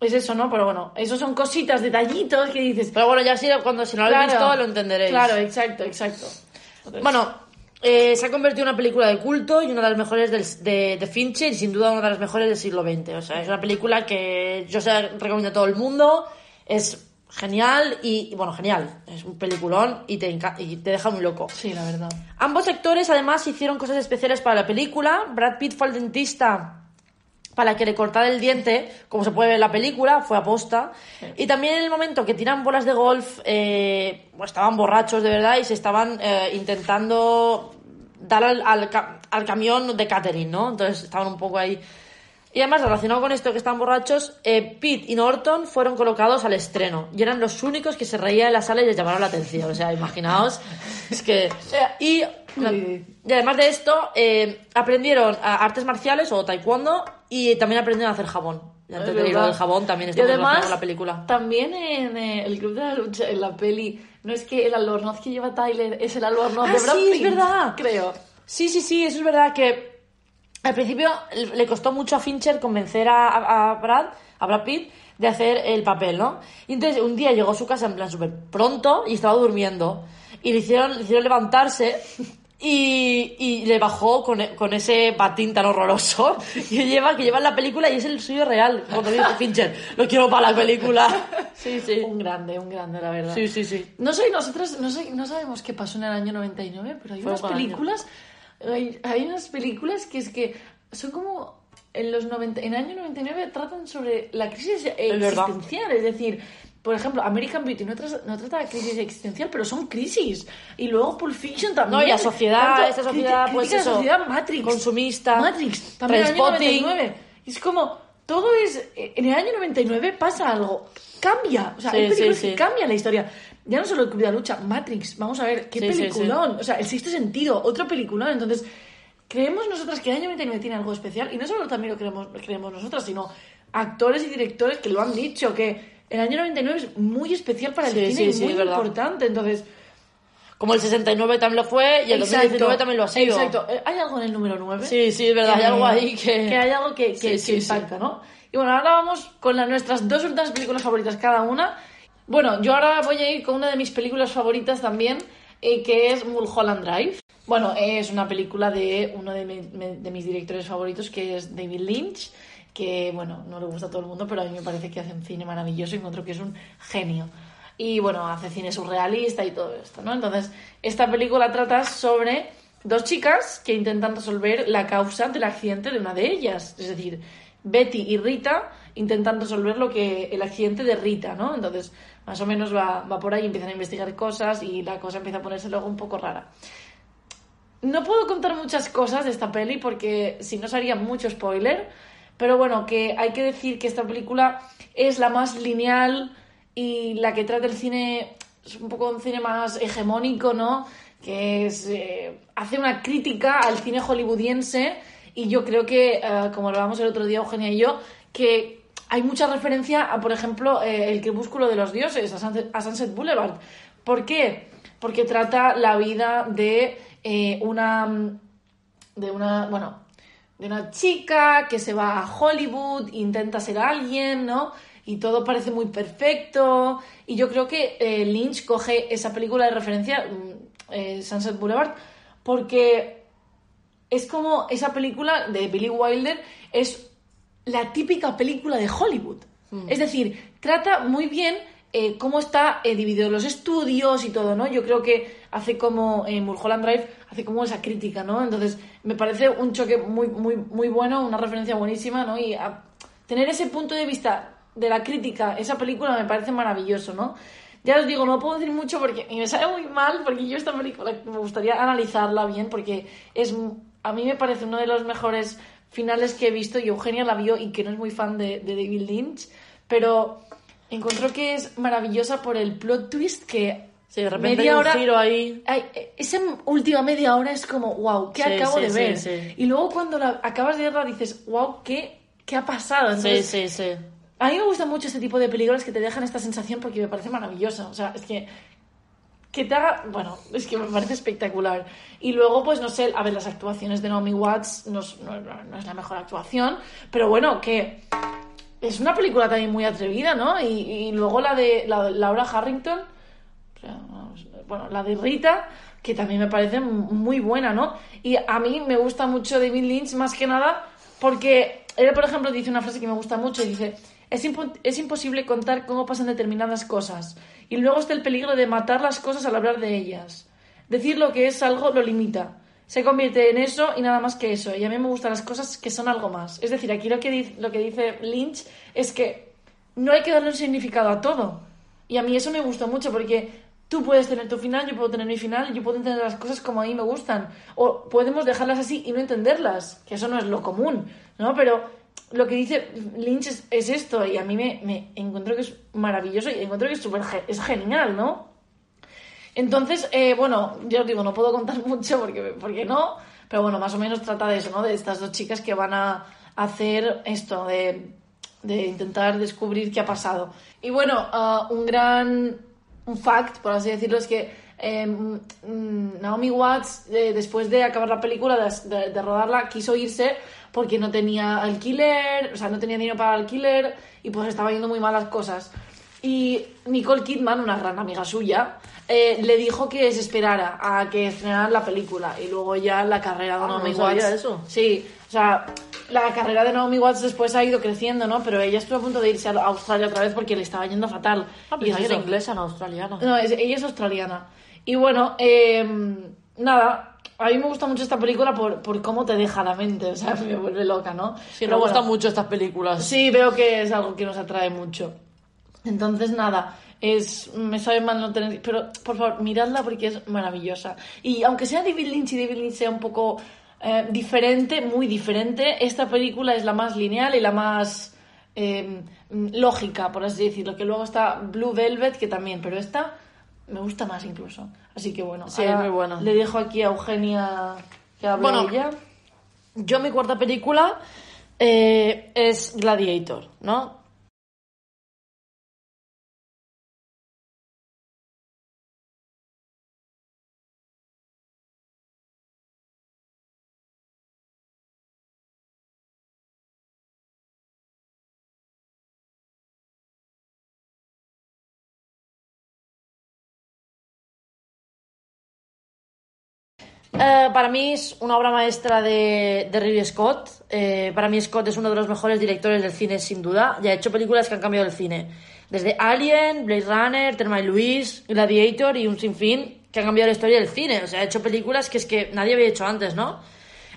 Es eso, ¿no? Pero bueno, eso son cositas, detallitos que dices. Pero bueno, ya si, cuando si no lo habéis visto lo entenderéis. Claro, exacto, exacto. Entonces, Bueno, eh, se ha convertido en una película de culto y una de las mejores del- de, de Fincher y sin duda una de las mejores del siglo XX. O sea, es una película que yo se la recomiendo a todo el mundo. Es genial y, bueno, genial. Es un peliculón y te, y te deja muy loco. Sí, la verdad. Ambos actores además hicieron cosas especiales para la película. Brad Pitt fue el dentista para que le cortara el diente, como se puede ver en la película, fue aposta. Y también en el momento que tiran bolas de golf, eh, pues estaban borrachos de verdad y se estaban eh, intentando dar al, al, ca- al camión de catering, ¿no? Entonces estaban un poco ahí. Y además, relacionado con esto que están borrachos, eh, Pete y Norton fueron colocados al estreno y eran los únicos que se reían en la sala y les llamaron la atención. O sea, imaginaos, es que... Y, y además de esto, eh, aprendieron a- artes marciales o taekwondo y también aprendieron a hacer jabón. Y antes de del jabón también está además, la película. También en eh, el Club de la Lucha, en la peli, no es que el albornoz que lleva Tyler es el albornoz Ah, de Brad sí, es verdad. Creo. Sí, sí, sí, eso es verdad que al principio le costó mucho a Fincher convencer a, a- a Brad, a Brad Pitt, de hacer el papel, ¿no? Y entonces un día llegó a su casa en plan súper pronto y estaba durmiendo. Y le hicieron, le hicieron levantarse y, y le bajó con, con ese patín tan horroroso que lleva, que lleva en la película y es el suyo real. Cuando dice Fincher, lo quiero para la película. Sí, sí. Un grande, un grande, la verdad. Sí, sí, sí. No sé, nosotros no, sé, no sabemos qué pasó en el año 99, pero hay Fue unas películas, hay, hay unas películas que es que son como en los 90, en el año 99 tratan sobre la crisis existencial, es decir, por ejemplo, American Beauty no trata, no trata de crisis existencial, pero son crisis. Y luego Pulp Fiction también. No, y la sociedad, esta sociedad, crítica- pues crítica eso, la sociedad Matrix. consumista, Matrix, también el año Trainspotting. 99. Y es como, todo es, en el año 99 pasa algo, cambia. O sea, Sí, hay películas sí, sí. que cambian la historia. Ya no solo el Club de la Lucha, Matrix, vamos a ver, qué peliculón. O sea, el sexto sentido, otro peliculón. Entonces, creemos nosotras que el año 99 tiene algo especial. Y no solo también lo creemos, creemos nosotras, sino actores y directores que lo han dicho, que el año 99 es muy especial para el Sí, cine sí, y muy verdad. importante. Entonces, Como el 69 también lo fue y el 2019 también lo ha sido. Exacto. Eh, ¿Hay algo en el número 9? Sí, sí, es verdad, hay algo ahí que... que hay algo que, que, Sí, que impacta, ¿no? Y bueno, ahora vamos con la- nuestras dos últimas películas favoritas cada una. Bueno, yo ahora voy a ir con una de mis películas favoritas también, eh, que es Mulholland Drive. Bueno, es una película de uno de, mi- de mis directores favoritos, que es David Lynch, que, bueno, no le gusta a todo el mundo, pero a mí me parece que hace un cine maravilloso y encuentro que es un genio. Y bueno, hace cine surrealista y todo esto, ¿no? Entonces, esta película trata sobre dos chicas que intentan resolver la causa del accidente de una de ellas. Es decir, Betty y Rita intentan resolver lo que el accidente de Rita, ¿no? Entonces, más o menos va, va por ahí, empiezan a investigar cosas y la cosa empieza a ponerse luego un poco rara. No puedo contar muchas cosas de esta peli porque si no sería mucho spoiler, pero bueno, que hay que decir que esta película es la más lineal y la que trata el cine, es un poco un cine más hegemónico, ¿no? Que es, eh, hace una crítica al cine hollywoodiense y yo creo que, eh, como hablábamos el otro día Eugenia y yo, que hay mucha referencia a, por ejemplo, eh, El crepúsculo de los dioses, a Sunset, a Sunset Boulevard. ¿Por qué? Porque trata la vida de eh, una de una, bueno, de una chica que se va a Hollywood, intenta ser alguien, ¿no? Y todo parece muy perfecto. Y yo creo que eh, Lynch coge esa película de referencia, mm, eh, Sunset Boulevard, porque es como esa película de Billy Wilder es la típica película de Hollywood. Es decir, trata muy bien eh, cómo está eh, dividido los estudios y todo, ¿no? Yo creo que hace como en Mulholland Drive hace como esa crítica, ¿no? Entonces me parece un choque muy muy muy bueno, una referencia buenísima, ¿no? Y a- tener ese punto de vista de la crítica, esa película me parece maravilloso, ¿no? Ya os digo, no puedo decir mucho porque me sale muy mal porque yo esta película me gustaría analizarla bien porque es a mí me parece uno de los mejores finales que he visto y Eugenia la vio y que no es muy fan de, de David Lynch, pero encontró que es maravillosa por el plot twist que Sí, de repente media hay un hora giro ahí. Ay, esa última media hora es como, wow, ¿qué Sí, acabo sí, de sí, ver? sí. Y luego cuando la acabas de verla dices, wow, ¿qué, qué ha pasado? Sí, Entonces, sí, sí. a mí me gusta mucho este tipo de películas que te dejan esta sensación porque me parece maravillosa. O sea, es que. Que te haga. Bueno, es que me parece espectacular. Y luego, pues no sé, a ver, las actuaciones de Naomi Watts no no- no es la mejor actuación, pero bueno, que. Es una película también muy atrevida, ¿no? Y, y luego la de la, Laura Harrington, bueno, la de Rita, que también me parece muy buena, ¿no? Y a mí me gusta mucho David Lynch más que nada porque él, por ejemplo, dice una frase que me gusta mucho y dice, es imposible contar cómo pasan determinadas cosas y luego está el peligro de matar las cosas al hablar de ellas. Decir lo que es algo lo limita. Se convierte en eso y nada más que eso. Y a mí me gustan las cosas que son algo más. Es decir, aquí lo que, dice, lo que dice Lynch es que no hay que darle un significado a todo. Y a mí eso me gustó mucho porque tú puedes tener tu final, yo puedo tener mi final, yo puedo entender las cosas como a mí me gustan. O podemos dejarlas así y no entenderlas, que eso no es lo común, ¿no? Pero lo que dice Lynch es, esto y a mí me, me, encuentro que es maravilloso y encuentro que es, super, es genial, ¿no? Entonces, eh, bueno, yo os digo, no puedo contar mucho porque, porque no, pero bueno, más o menos trata de eso, ¿no? De estas dos chicas que van a hacer esto, de, intentar descubrir qué ha pasado. Y bueno, ah, un gran un fact, por así decirlo, es que em, mm, Naomi Watts, eh, después de acabar la película, de, rodarla, quiso irse porque no tenía alquiler, o sea, no tenía dinero para alquiler y pues estaba yendo muy mal las cosas. Y Nicole Kidman, una gran amiga suya, eh, le dijo que se esperara a que estrenaran la película y luego ya la carrera de ah, Naomi Watts. eso? Sí, o sea, la carrera de Naomi Watts después ha ido creciendo, ¿no? Pero ella estuvo a punto de irse a Australia otra vez porque le estaba yendo fatal. Ah, y es inglesa, no australiana. No, ella es australiana. Y bueno, em, nada, a mí me gusta mucho esta película por, por cómo te deja la mente, o sea, me vuelve loca, ¿no? Sí, me gustan mucho estas películas. Sí, veo que es algo que nos atrae mucho. Entonces, nada, es me sabe mal no tener... Pero, por favor, miradla porque es maravillosa. Y aunque sea David Lynch y David Lynch sea un poco eh, diferente, muy diferente, esta película es la más lineal y la más eh, lógica, por así decirlo. Que luego está Blue Velvet, que también, pero esta me gusta más incluso. Así que bueno, sí, es muy buena. Le dejo aquí a Eugenia que hable bueno, ella. Yo mi cuarta película eh, es Gladiator, ¿no? Eh, para mí es una obra maestra de, de Ridley Scott. Eh, para mí Scott es uno de los mejores directores del cine, sin duda. Ya ha hecho películas que han cambiado el cine. Desde Alien, Blade Runner, Thelma y Louise, Gladiator y un sinfín que han cambiado la historia del cine. O sea, ha hecho películas que es que nadie había hecho antes, ¿no?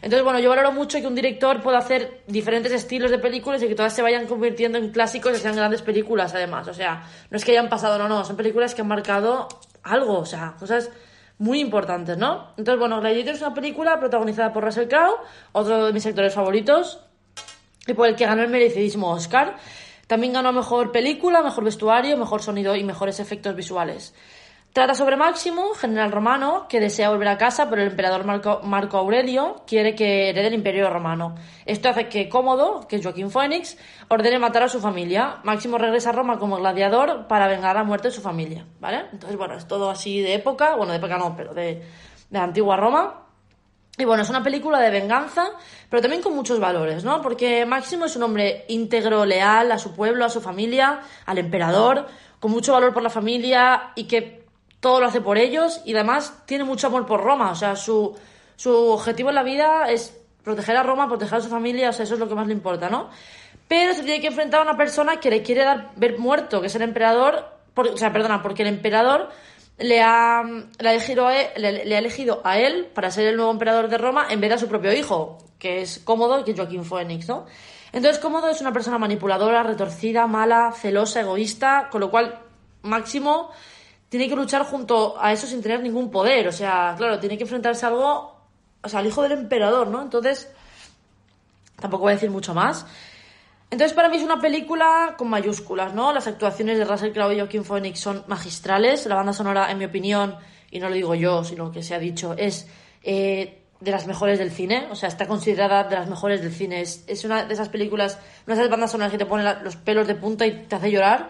Entonces, bueno, yo valoro mucho que un director pueda hacer diferentes estilos de películas y que todas se vayan convirtiendo en clásicos y sean grandes películas, además. O sea, no es que hayan pasado, no, no, son películas que han marcado algo, o sea, cosas muy importantes, ¿no? Entonces, bueno, Gladiator es una película protagonizada por Russell Crowe, otro de mis actores favoritos, y por el que ganó el merecidísimo Oscar. También ganó mejor película, mejor vestuario, mejor sonido y mejores efectos visuales. Trata sobre Máximo, general romano, que desea volver a casa, pero el emperador Marco, Aurelio quiere que herede el imperio romano. Esto hace que Cómodo, que es Joaquín Phoenix, ordene matar a su familia. Máximo regresa a Roma como gladiador para vengar la muerte de su familia, ¿vale? Entonces, bueno, es todo así de época, bueno, de época no, pero de, de antigua Roma. Y bueno, es una película de venganza, pero también con muchos valores, ¿no? Porque Máximo es un hombre íntegro, leal a su pueblo, a su familia, al emperador, con mucho valor por la familia y que todo lo hace por ellos y además tiene mucho amor por Roma. O sea, su, su objetivo en la vida es proteger a Roma, proteger a su familia, o sea, eso es lo que más le importa, ¿no? Pero se tiene que enfrentar a una persona que le quiere dar ver muerto, que es el emperador, o sea, perdona, porque el emperador le ha, le, ha elegido a él, le, ha elegido a él para ser el nuevo emperador de Roma en vez de a su propio hijo, que es Cómodo, que es Joaquín Phoenix, ¿no? Entonces, Cómodo es una persona manipuladora, retorcida, mala, celosa, egoísta, con lo cual Máximo tiene que luchar junto a eso sin tener ningún poder. O sea, claro, tiene que enfrentarse a algo, o sea, al hijo del emperador, ¿no? Entonces, tampoco voy a decir mucho más. Entonces, para mí es una película con mayúsculas, ¿no? Las actuaciones de Russell Crowe y Joaquin Phoenix son magistrales. La banda sonora, en mi opinión, y no lo digo yo, sino que se ha dicho, es eh, de las mejores del cine. O sea, está considerada de las mejores del cine. Es, una de esas películas, una de esas bandas sonoras que te ponen los pelos de punta y te hace llorar.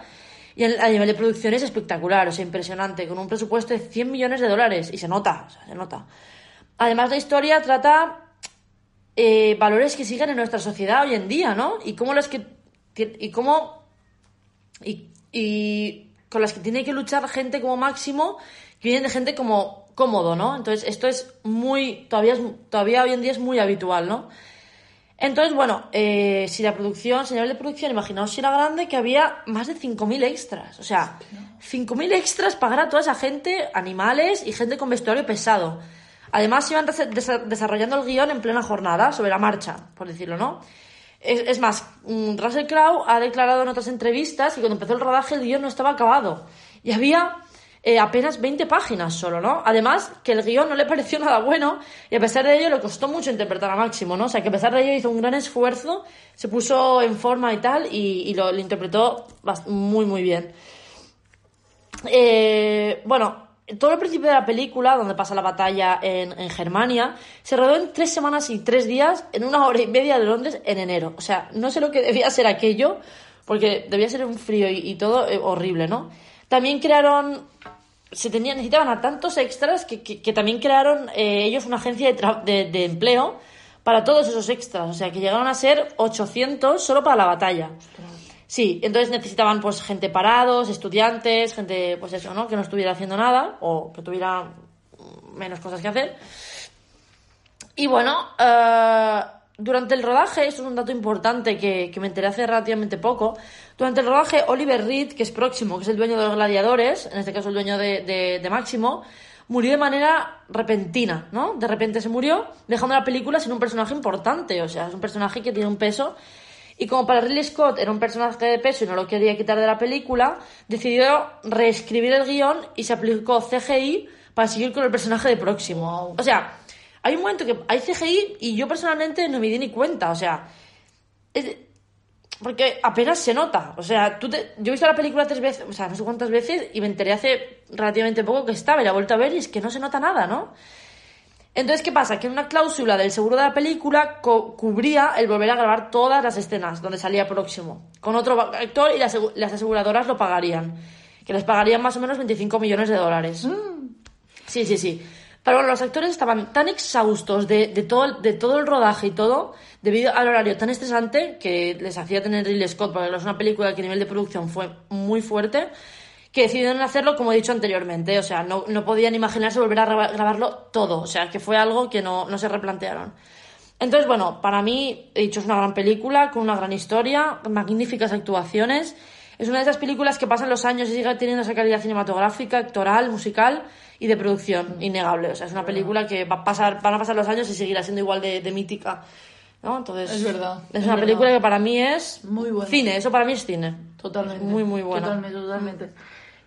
Y a nivel de producción es espectacular, o sea, impresionante, con un presupuesto de 100 millones de dólares. Y se nota, o sea, se nota. Además, la historia trata eh, valores que siguen en nuestra sociedad hoy en día, ¿no? Y cómo las que. Y cómo. Y, y con las que tiene que luchar gente como Máximo, que vienen de gente como cómodo, ¿no? Entonces, esto es muy. Todavía, es, todavía hoy en día es muy habitual, ¿no? Entonces, bueno, eh, si la producción, señal de producción, imaginaos si era grande, que había más de 5.000 extras. O sea, 5.000 extras pagar a toda esa gente, animales y gente con vestuario pesado. Además, iban desa- desa- desarrollando el guion en plena jornada, sobre la marcha, por decirlo, ¿no? Es, es más, mm, Russell Crowe ha declarado en otras entrevistas que cuando empezó el rodaje el guion no estaba acabado. Y había eh, apenas 20 páginas solo, ¿no? Además, que el guion no le pareció nada bueno y a pesar de ello le costó mucho interpretar a Máximo, ¿no? O sea, que a pesar de ello hizo un gran esfuerzo, se puso en forma y tal y, lo, interpretó muy, muy bien. Eh, bueno, todo el principio de la película, donde pasa la batalla en, en Germania, se rodó en tres semanas y tres días, en una hora y media de Londres, en enero. O sea, no sé lo que debía ser aquello, porque debía ser un frío y, y todo eh, horrible, ¿no? También crearon, se tenían, necesitaban a tantos extras que, que- que también crearon eh, ellos una agencia de, tra- de- de empleo para todos esos extras. O sea, que llegaron a ser 800 solo para la batalla. Sí, entonces necesitaban pues gente parados, estudiantes, gente pues eso, ¿no? Que no estuviera haciendo nada o que tuviera menos cosas que hacer. Y bueno, eh, durante el rodaje, esto es un dato importante que, que me enteré hace relativamente poco, durante el rodaje Oliver Reed, que es próximo, que es el dueño de los gladiadores, en este caso el dueño de, de, Máximo, murió de manera repentina, ¿no? De repente se murió, dejando la película sin un personaje importante, o sea, es un personaje que tiene un peso y como para Ridley Scott era un personaje de peso y no lo quería quitar de la película, decidió reescribir el guion y se aplicó CGI para seguir con el personaje de próximo. O sea, hay un momento que hay CGI y yo personalmente no me di ni cuenta. O sea, es- porque apenas se nota. O sea, tú te- yo he visto la película tres veces, o sea, no sé cuántas veces y me enteré hace relativamente poco que estaba y la he vuelto a ver y es que no se nota nada, ¿no? Entonces, ¿qué pasa? Que una cláusula del seguro de la película co- cubría el volver a grabar todas las escenas donde salía próximo, con otro actor y las, las aseguradoras lo pagarían, que les pagarían más o menos 25 millones de dólares. Sí, sí, sí. Pero bueno, los actores estaban tan exhaustos de, todo, el- rodaje y todo, debido al horario tan estresante que les hacía tener Ridley Scott, porque es una película que a nivel de producción fue muy fuerte, que decidieron hacerlo como he dicho anteriormente. O sea, no, no podían imaginarse volver a graba- grabarlo todo. O sea, que fue algo que no, no se replantearon. Entonces, bueno, para mí, he dicho, es una gran película, con una gran historia, magníficas actuaciones. Es una de esas películas que pasan los años y sigue teniendo esa calidad cinematográfica, actoral, musical y de producción, innegable. O sea, es una película que va a pasar, van a pasar los años y seguirá siendo igual de, de mítica. ¿no? Entonces, Es verdad, Es es una verdad. película que para mí es Muy buena. cine, eso para mí es cine. Totalmente. Muy, muy buena. Totalmente, totalmente.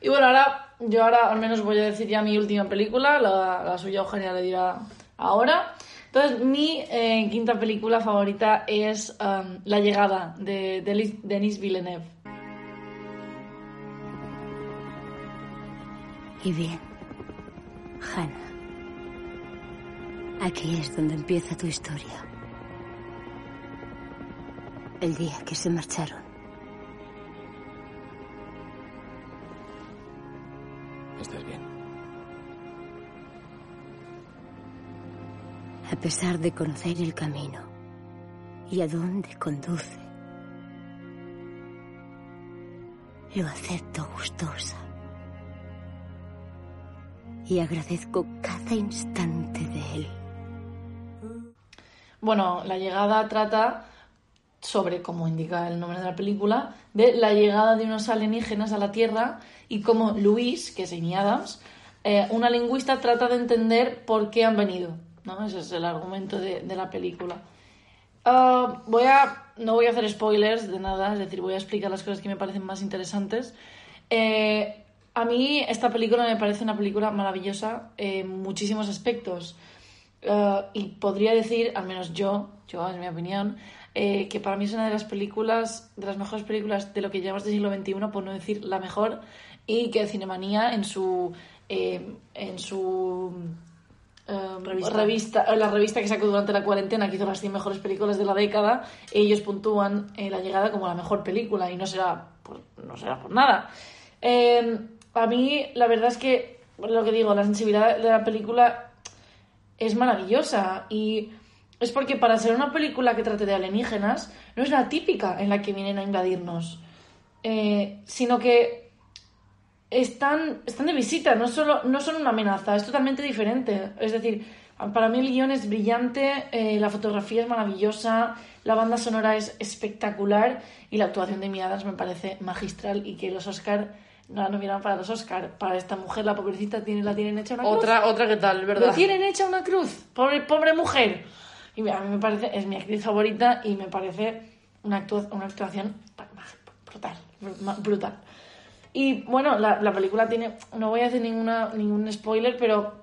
Y bueno, ahora, yo ahora al menos voy a decir ya mi última película, la, la suya Eugenia le dirá ahora. Entonces, mi eh, quinta película favorita es um, La llegada de, de Denis Villeneuve. Y bien, Hannah, aquí es donde empieza tu historia. El día que se marcharon. ¿Estás bien? A pesar de conocer el camino y a dónde conduce, lo acepto gustosa. Y agradezco cada instante de él. Bueno, La llegada trata sobre, como indica el nombre de la película, de la llegada de unos alienígenas a la Tierra y cómo Louise, que es Amy Adams, eh, una lingüista trata de entender por qué han venido. ¿no? Ese es el argumento de, de la película. Ah, voy a, no voy a hacer spoilers de nada, es decir, voy a explicar las cosas que me parecen más interesantes. Eh, a mí esta película me parece una película maravillosa en muchísimos aspectos. Eh, y podría decir, al menos yo, yo es mi opinión, eh, que para mí es una de las películas, de las mejores películas de lo que llamamos del siglo XXI, por no decir la mejor, y que Cinemanía en su, eh, en su eh, Revista. revista, la revista que sacó durante la cuarentena, que hizo las 100 mejores películas de la década, ellos puntúan La llegada como la mejor película y no será por, no será por nada. Eh, a mí, la verdad es que, lo que digo, la sensibilidad de la película es maravillosa y es porque para ser una película que trate de alienígenas no es la típica en la que vienen a invadirnos, eh, sino que están, están de visita, no, solo, no son una amenaza, es totalmente diferente. Es decir, para mí el guion es brillante, eh, la fotografía es maravillosa, la banda sonora es espectacular y la actuación de Amy Adams me parece magistral y que los Oscar la nominaron para los Oscar. Para esta mujer, la pobrecita, tiene, la tienen hecha una cruz. Otra, otra que tal, ¿verdad? Lo tienen hecha una cruz. Pobre, pobre mujer. Y a mí me parece, es mi actriz favorita y me parece una, actua- una actuación brutal. Brutal. Y bueno, la, la película tiene, no voy a hacer ninguna, ningún spoiler, pero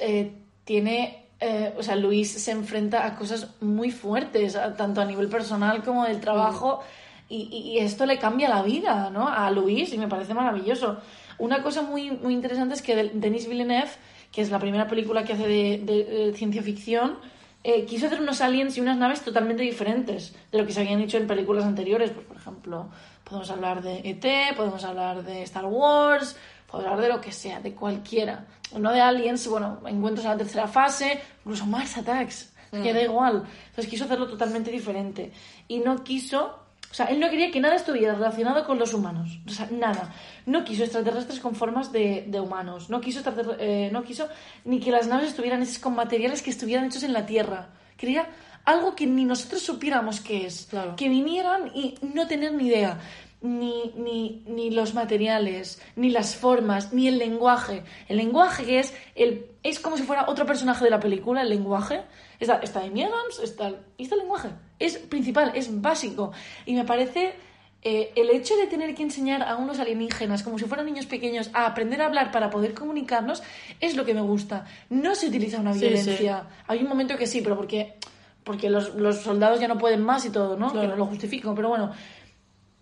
eh, tiene, eh, o sea, Luis se enfrenta a cosas muy fuertes, tanto a nivel personal como del trabajo, y, y- y esto le cambia la vida, ¿no? A Luis, y me parece maravilloso. Una cosa muy, muy interesante es que Denis Villeneuve, que es la primera película que hace de, de, eh, ciencia ficción, eh, quiso hacer unos aliens y unas naves totalmente diferentes de lo que se habían hecho en películas anteriores. Pues, por ejemplo, podemos hablar de ET, podemos hablar de Star Wars, podemos hablar de lo que sea, de cualquiera. No de aliens, bueno, encuentros en la tercera fase, incluso Mars Attacks, que da igual. Entonces quiso hacerlo totalmente diferente. Y no quiso o sea, él no quería que nada estuviera relacionado con los humanos. O sea, nada. No quiso extraterrestres con formas de, de humanos. No quiso, eh, no quiso ni que las naves estuvieran hechas con materiales que estuvieran hechos en la Tierra. Quería algo que ni nosotros supiéramos qué es. Claro. Que vinieran y no tener ni idea. Ni, ni, ni los materiales, ni las formas, ni el lenguaje. El lenguaje que es, el, es como si fuera otro personaje de la película, el lenguaje. Está, está Amy Adams, está, y está el lenguaje. Es principal, es básico. Y me parece eh, el hecho de tener que enseñar a unos alienígenas como si fueran niños pequeños a aprender a hablar para poder comunicarnos es lo que me gusta. No se utiliza una Sí, violencia. Hay un momento que sí, pero porque, porque los, los soldados ya no pueden más y todo, ¿no? Claro. Que no lo justifico, pero bueno.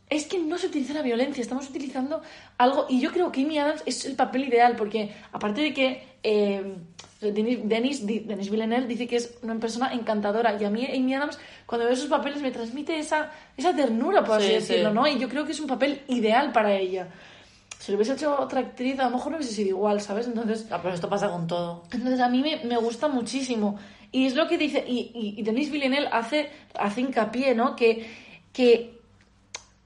Es que no se utiliza la violencia, estamos utilizando algo. Y yo creo que Amy Adams es el papel ideal, porque aparte de que eh, Denis, Denis, Villeneuve dice que es una persona encantadora, y a mí Amy Adams, cuando veo sus papeles, me transmite esa, esa ternura, por así Sí, decirlo, sí. ¿no? Y yo creo que es un papel ideal para ella. Si lo hubiese hecho otra actriz, a lo mejor no hubiese sido igual, ¿sabes? Entonces, Ah, pero esto pasa con todo. entonces a mí me, me gusta muchísimo. Y es lo que dice, y, y, y Denis Villeneuve hace, hace hincapié, ¿no? Que, que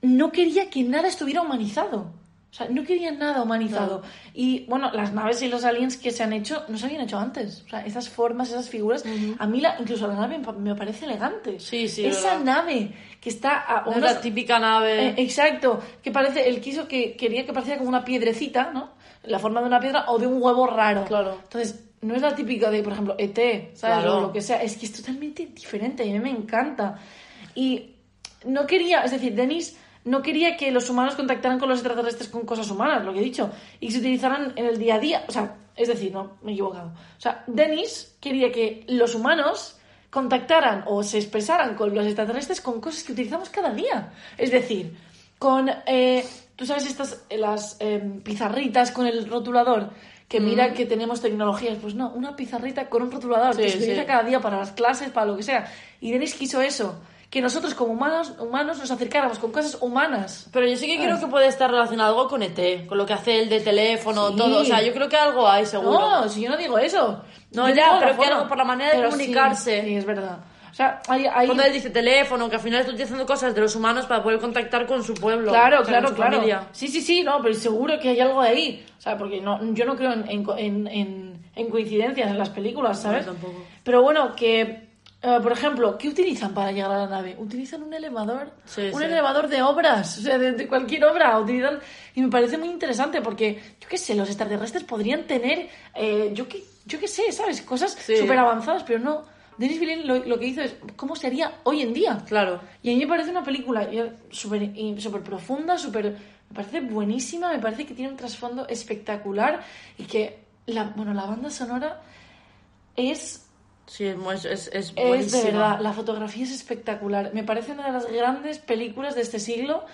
no quería que nada estuviera humanizado. O sea, no quería nada humanizado. Y bueno, las naves y los aliens que se han hecho no se habían hecho antes. O sea, esas formas, esas figuras. A mí la, incluso la nave me, parece elegante. Sí, sí, Esa verdad. nave que está a No es la típica nave. eh, exacto, que parece, él quiso que quería que pareciera como una piedrecita, ¿no? La forma de una piedra o de un huevo raro. Claro. Entonces, no es la típica de, por ejemplo, ET, ¿sabes? Claro. O lo que sea, es que es totalmente diferente y a mí me encanta. Y no quería, es decir, Denis no quería que los humanos contactaran con los extraterrestres con cosas humanas, lo que he dicho, y se utilizaran en el día a día. O sea, es decir, no, me he equivocado. O sea, Denis quería que los humanos contactaran o se expresaran con los extraterrestres con cosas que utilizamos cada día. Es decir, con, eh, tú sabes, estas, eh, las eh, pizarritas con el rotulador, que mira que tenemos tecnologías. Pues no, una pizarrita con un rotulador Sí, que se utiliza sí. cada día para las clases, para lo que sea. Y Denis quiso eso, que nosotros como humanos, humanos nos acercáramos con cosas humanas. Pero yo sí que creo ¿Sabes? que puede estar relacionado algo con ET, con lo que hace el de teléfono, Sí. todo. O sea, yo creo que algo hay, seguro. No, si yo no digo eso. No, Yo ya, pero que algo por la manera de Pero sí, comunicarse. Sí, es verdad. O sea, hay, hay... Cuando él dice teléfono, que al final está utilizando cosas de los humanos para poder contactar con su pueblo. Claro, o sea, claro, claro. familia. Sí, sí, sí, no, pero seguro que hay algo ahí. O sea, porque no, yo no creo en, en, en, en- en coincidencias en las películas, ¿sabes? No, tampoco. Pero bueno, que, eh, por ejemplo, ¿qué utilizan para llegar a la nave? Utilizan un elevador. Sí, un sí. elevador de obras, o sea, de, de cualquier obra. Utilizan, y me parece muy interesante porque, yo qué sé, los extraterrestres podrían tener, eh, yo qué yo qué sé, ¿sabes? Cosas Sí. súper avanzadas, pero no. Denis Villeneuve lo, lo que hizo es, ¿cómo sería hoy en día? Claro. Y a mí me parece una película eh, súper súper profunda, súper... Me parece buenísima, me parece que tiene un trasfondo espectacular y que, la, bueno, la banda sonora es... Sí, es, es, es, es Es de verdad, la fotografía es espectacular. Me parece una de las grandes películas de este siglo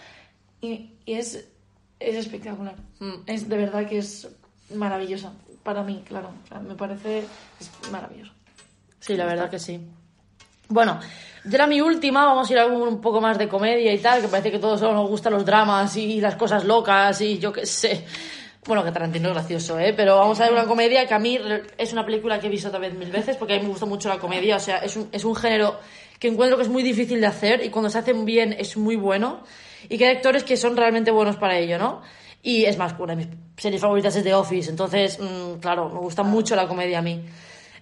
y, y es, es espectacular. Mm. Es de verdad que es maravillosa. Para mí, claro. Me parece es maravilloso. Sí, la verdad que sí. Bueno, ya era mi última, vamos a ir a algo un poco más de comedia y tal, que parece que todos nos gustan los dramas y las cosas locas y yo qué sé. Bueno, que Tarantino es gracioso, ¿eh? Pero vamos a ver una comedia que a mí es una película que he visto también mil veces porque a mí me gusta mucho la comedia, o sea, es un, es un género que encuentro que es muy difícil de hacer y cuando se hacen bien es muy bueno y que hay actores que son realmente buenos para ello, ¿no? Y es más, una de mis series favoritas es The Office, entonces, mm, claro, me gusta mucho la comedia a mí.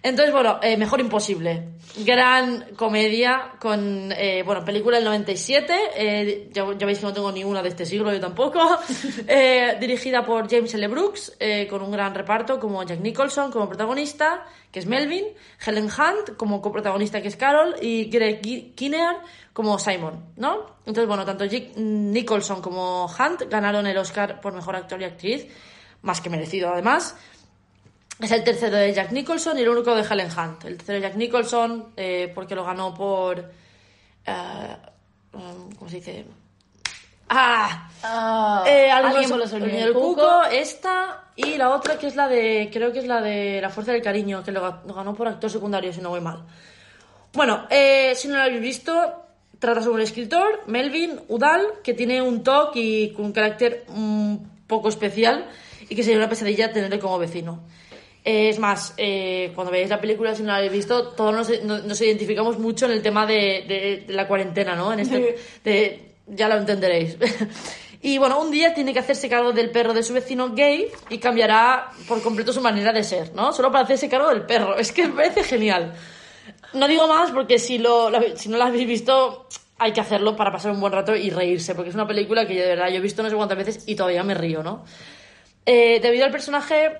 Entonces, bueno, eh, Mejor Imposible. Gran comedia con, eh, bueno, película del 97. eh, ya, ya veis que no tengo ninguna de este siglo, yo tampoco. Eh, dirigida por James L. Brooks, eh, con un gran reparto como Jack Nicholson como protagonista, que es Melvin, Helen Hunt como coprotagonista, que es Carol, y Greg Ki- Kinnear como Simon, ¿no? Entonces, bueno, tanto Jack Nicholson como Hunt ganaron el Oscar por Mejor Actor y Actriz, más que merecido además. Es el tercero de Jack Nicholson y el único de Helen Hunt. El tercero de Jack Nicholson, eh, porque lo ganó por. um, ¿Cómo se dice? ¡Ah! Ah, Eh, algo alguien los el cuco, esta y la otra que es la de. Creo que es la de La Fuerza del Cariño, que lo, ga- lo ganó por actor secundario, si no voy mal. Bueno, eh, si no lo habéis visto, trata sobre un escritor, Melvin Udall, que tiene un toque y con un carácter un poco especial y que sería una pesadilla tenerle como vecino. Eh, es más, eh, cuando veáis la película, si no la habéis visto, todos nos, no- nos identificamos mucho en el tema de, de- de la cuarentena, ¿no? En este, de- ya lo entenderéis. y bueno, un día tiene que hacerse cargo del perro de su vecino gay y cambiará por completo su manera de ser, ¿no? Solo para hacerse cargo del perro. Es que me parece genial. No digo más porque si, lo, si no la habéis visto, hay que hacerlo para pasar un buen rato y reírse, porque es una película que yo de verdad yo he visto no sé cuántas veces y todavía me río, ¿no? Eh, debido al personaje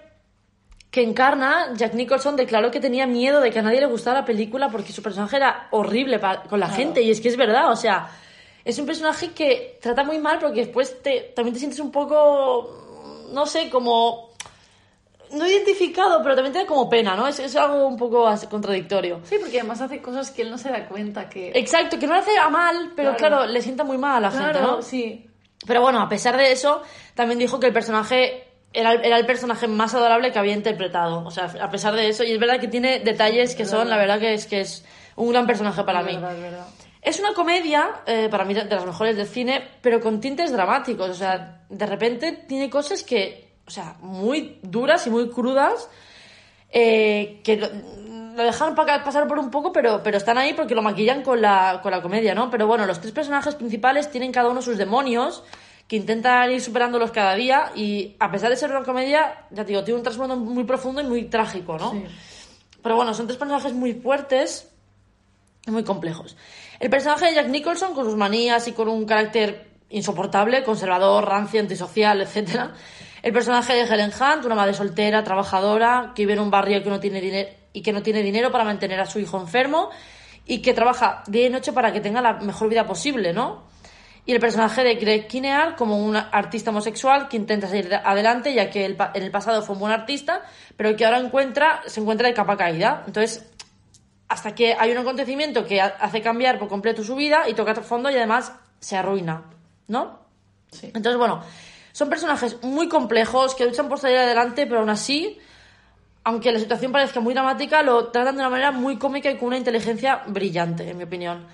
que encarna, Jack Nicholson declaró que tenía miedo de que a nadie le gustara la película porque su personaje era horrible con la gente y es que es verdad, o sea, es un personaje que trata muy mal porque después te, también te sientes un poco, no sé, como... No identificado, pero también te da como pena, ¿no? Es, es algo un poco contradictorio. Sí, porque además hace cosas que él no se da cuenta que... Exacto, que no lo hace a mal, pero Claro. claro, le sienta muy mal a la gente, ¿no? sí. Pero bueno, a pesar de eso, también dijo que el personaje era, el- era el personaje más adorable que había interpretado. O sea, a pesar de eso, y es verdad que tiene detalles que son, la verdad que es que es un gran personaje para mí. verdad, es verdad. Es una comedia, eh, para mí, de las mejores del cine, pero con tintes dramáticos. O sea, de repente tiene cosas que, o sea, muy duras y muy crudas, eh, que lo, lo dejan pa- pasar por un poco, pero, pero están ahí porque lo maquillan con la, con la comedia, ¿no? Pero bueno, los tres personajes principales tienen cada uno sus demonios que intentan ir superándolos cada día y a pesar de ser una comedia, ya te digo, tiene un trasfondo muy profundo y muy trágico, ¿no? Sí. Pero bueno, son tres personajes muy fuertes y muy complejos. El personaje de Jack Nicholson, con sus manías y con un carácter insoportable, conservador, rancio, antisocial, etc. El personaje de Helen Hunt, una madre soltera, trabajadora, que vive en un barrio que no tiene dinero y que no tiene dinero para mantener a su hijo enfermo y que trabaja día y noche para que tenga la mejor vida posible, ¿no? Y el personaje de Greg Kinnear como un artista homosexual que intenta salir de- adelante ya que el en el pasado fue un buen artista, pero que ahora encuentra, se encuentra de capa caída. Entonces, hasta que hay un acontecimiento que ha- hace cambiar por completo su vida y toca fondo y además se arruina, ¿no? Sí. Entonces, bueno, son personajes muy complejos que luchan por salir adelante, pero aún así, aunque la situación parezca muy dramática, lo tratan de una manera muy cómica y con una inteligencia brillante, en mi opinión.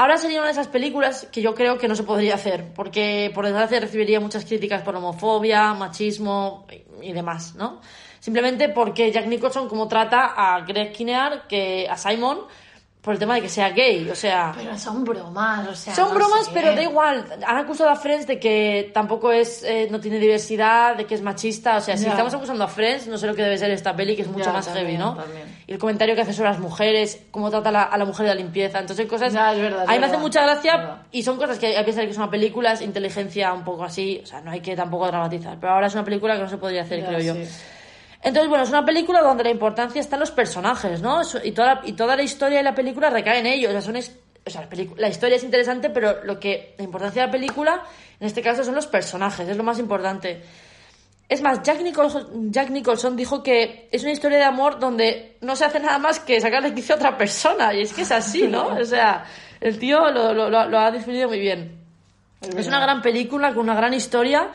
Ahora sería una de esas películas que yo creo que no se podría hacer, porque por desgracia recibiría muchas críticas por homofobia, machismo y demás, ¿no? Simplemente porque Jack Nicholson como trata a Greg Kinnear, que a Simon, por el tema de que sea gay, o sea... Pero son bromas, o sea. Son no bromas, sé. pero da igual. Han acusado a Friends de que tampoco es, eh, no tiene diversidad, de que es machista. O sea, si estamos acusando a Friends, no sé lo que debe ser esta peli, que es mucho más también, heavy, ¿no? también. Y el comentario que hace sobre las mujeres, cómo trata a la, a la mujer de la limpieza. Entonces, cosas. Ya, es verdad, es a mí me hace mucha gracia y son cosas que hay que pensar que es una película, es inteligencia un poco así. O sea, no hay que tampoco dramatizar. Pero ahora es una película que no se podría hacer, creo yo. Entonces, bueno, es una película donde la importancia está en los personajes, ¿no? Y toda la, y toda la historia de la película recae en ellos. O sea, son o sea, la, historia es interesante, pero lo que la importancia de la película, en este caso, son los personajes, es lo más importante. Es más, Jack Nicholson, Jack Nicholson dijo que es una historia de amor donde no se hace nada más que sacarle quicio a otra persona. Y es que es así, ¿no? O sea, el tío lo, lo- lo- lo ha definido muy bien. Es una gran película con una gran historia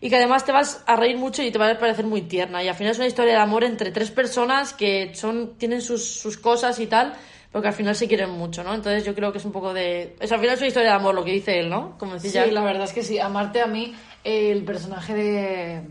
y que además te vas a reír mucho y te va a parecer muy tierna. Y al final es una historia de amor entre tres personas que son tienen sus, sus cosas y tal, pero que al final se quieren mucho, ¿no? Entonces yo creo que es un poco de... Es, al final es una historia de amor lo que dice él, ¿no? Como decía Sí, la verdad es que sí. Amarte a mí, el personaje de, de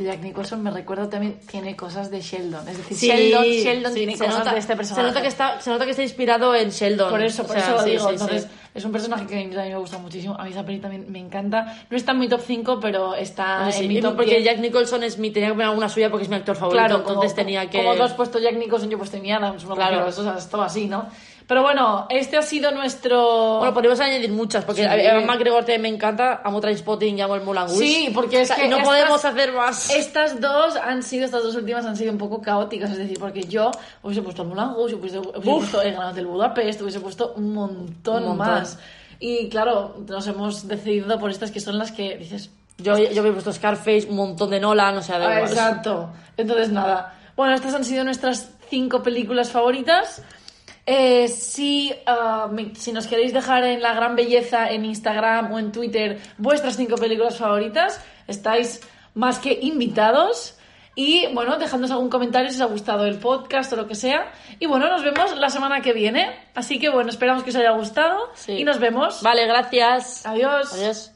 Jack Nicholson me recuerdo también tiene cosas de Sheldon. Es decir, Sí, Sheldon, Sheldon sí, tiene cosas nota, de este personaje. Se nota, que está, se nota que está inspirado en Sheldon. Por eso, O por sea, eso lo sí, digo. Entonces, es un personaje que a mí también me gusta muchísimo. A mí esa peli también me encanta. No está en mi top 5, pero está en mi top porque 10. Jack Nicholson es mi, tenía que poner alguna suya porque es mi actor favorito, Claro, entonces como, tenía que... Como tú has puesto Jack Nicholson, yo he puesto Amy Adams. Claro. Eso es todo así, ¿no? Pero bueno, este ha sido nuestro... Bueno, podríamos añadir muchas, porque Sí. a Evan McGregor también me encanta, amo Trainspotting y amo el Rouge. Sí, porque es O sea, que y no estas- podemos hacer más. Estas dos han sido, estas dos últimas han sido un poco caóticas, es decir, porque yo hubiese puesto el Rouge, hubiese, hubiese puesto el Gran del Budapest, hubiese puesto un montón, Un montón. más. Y claro, nos hemos decidido por estas que son las que dices, Yo, yo había puesto Scarface, un montón de Nolan, o sea, igual. exacto. Entonces, nada. Bueno, estas han sido nuestras cinco películas favoritas. Eh, si, ah, me- si nos queréis dejar en la gran belleza en Instagram o en Twitter vuestras cinco películas favoritas, estáis más que invitados. Y bueno, dejadnos algún comentario si os ha gustado el podcast o lo que sea. Y bueno, nos vemos la semana que viene. Así que bueno, esperamos que os haya gustado. Sí. Y nos vemos. Vale, gracias. Adiós. Adiós.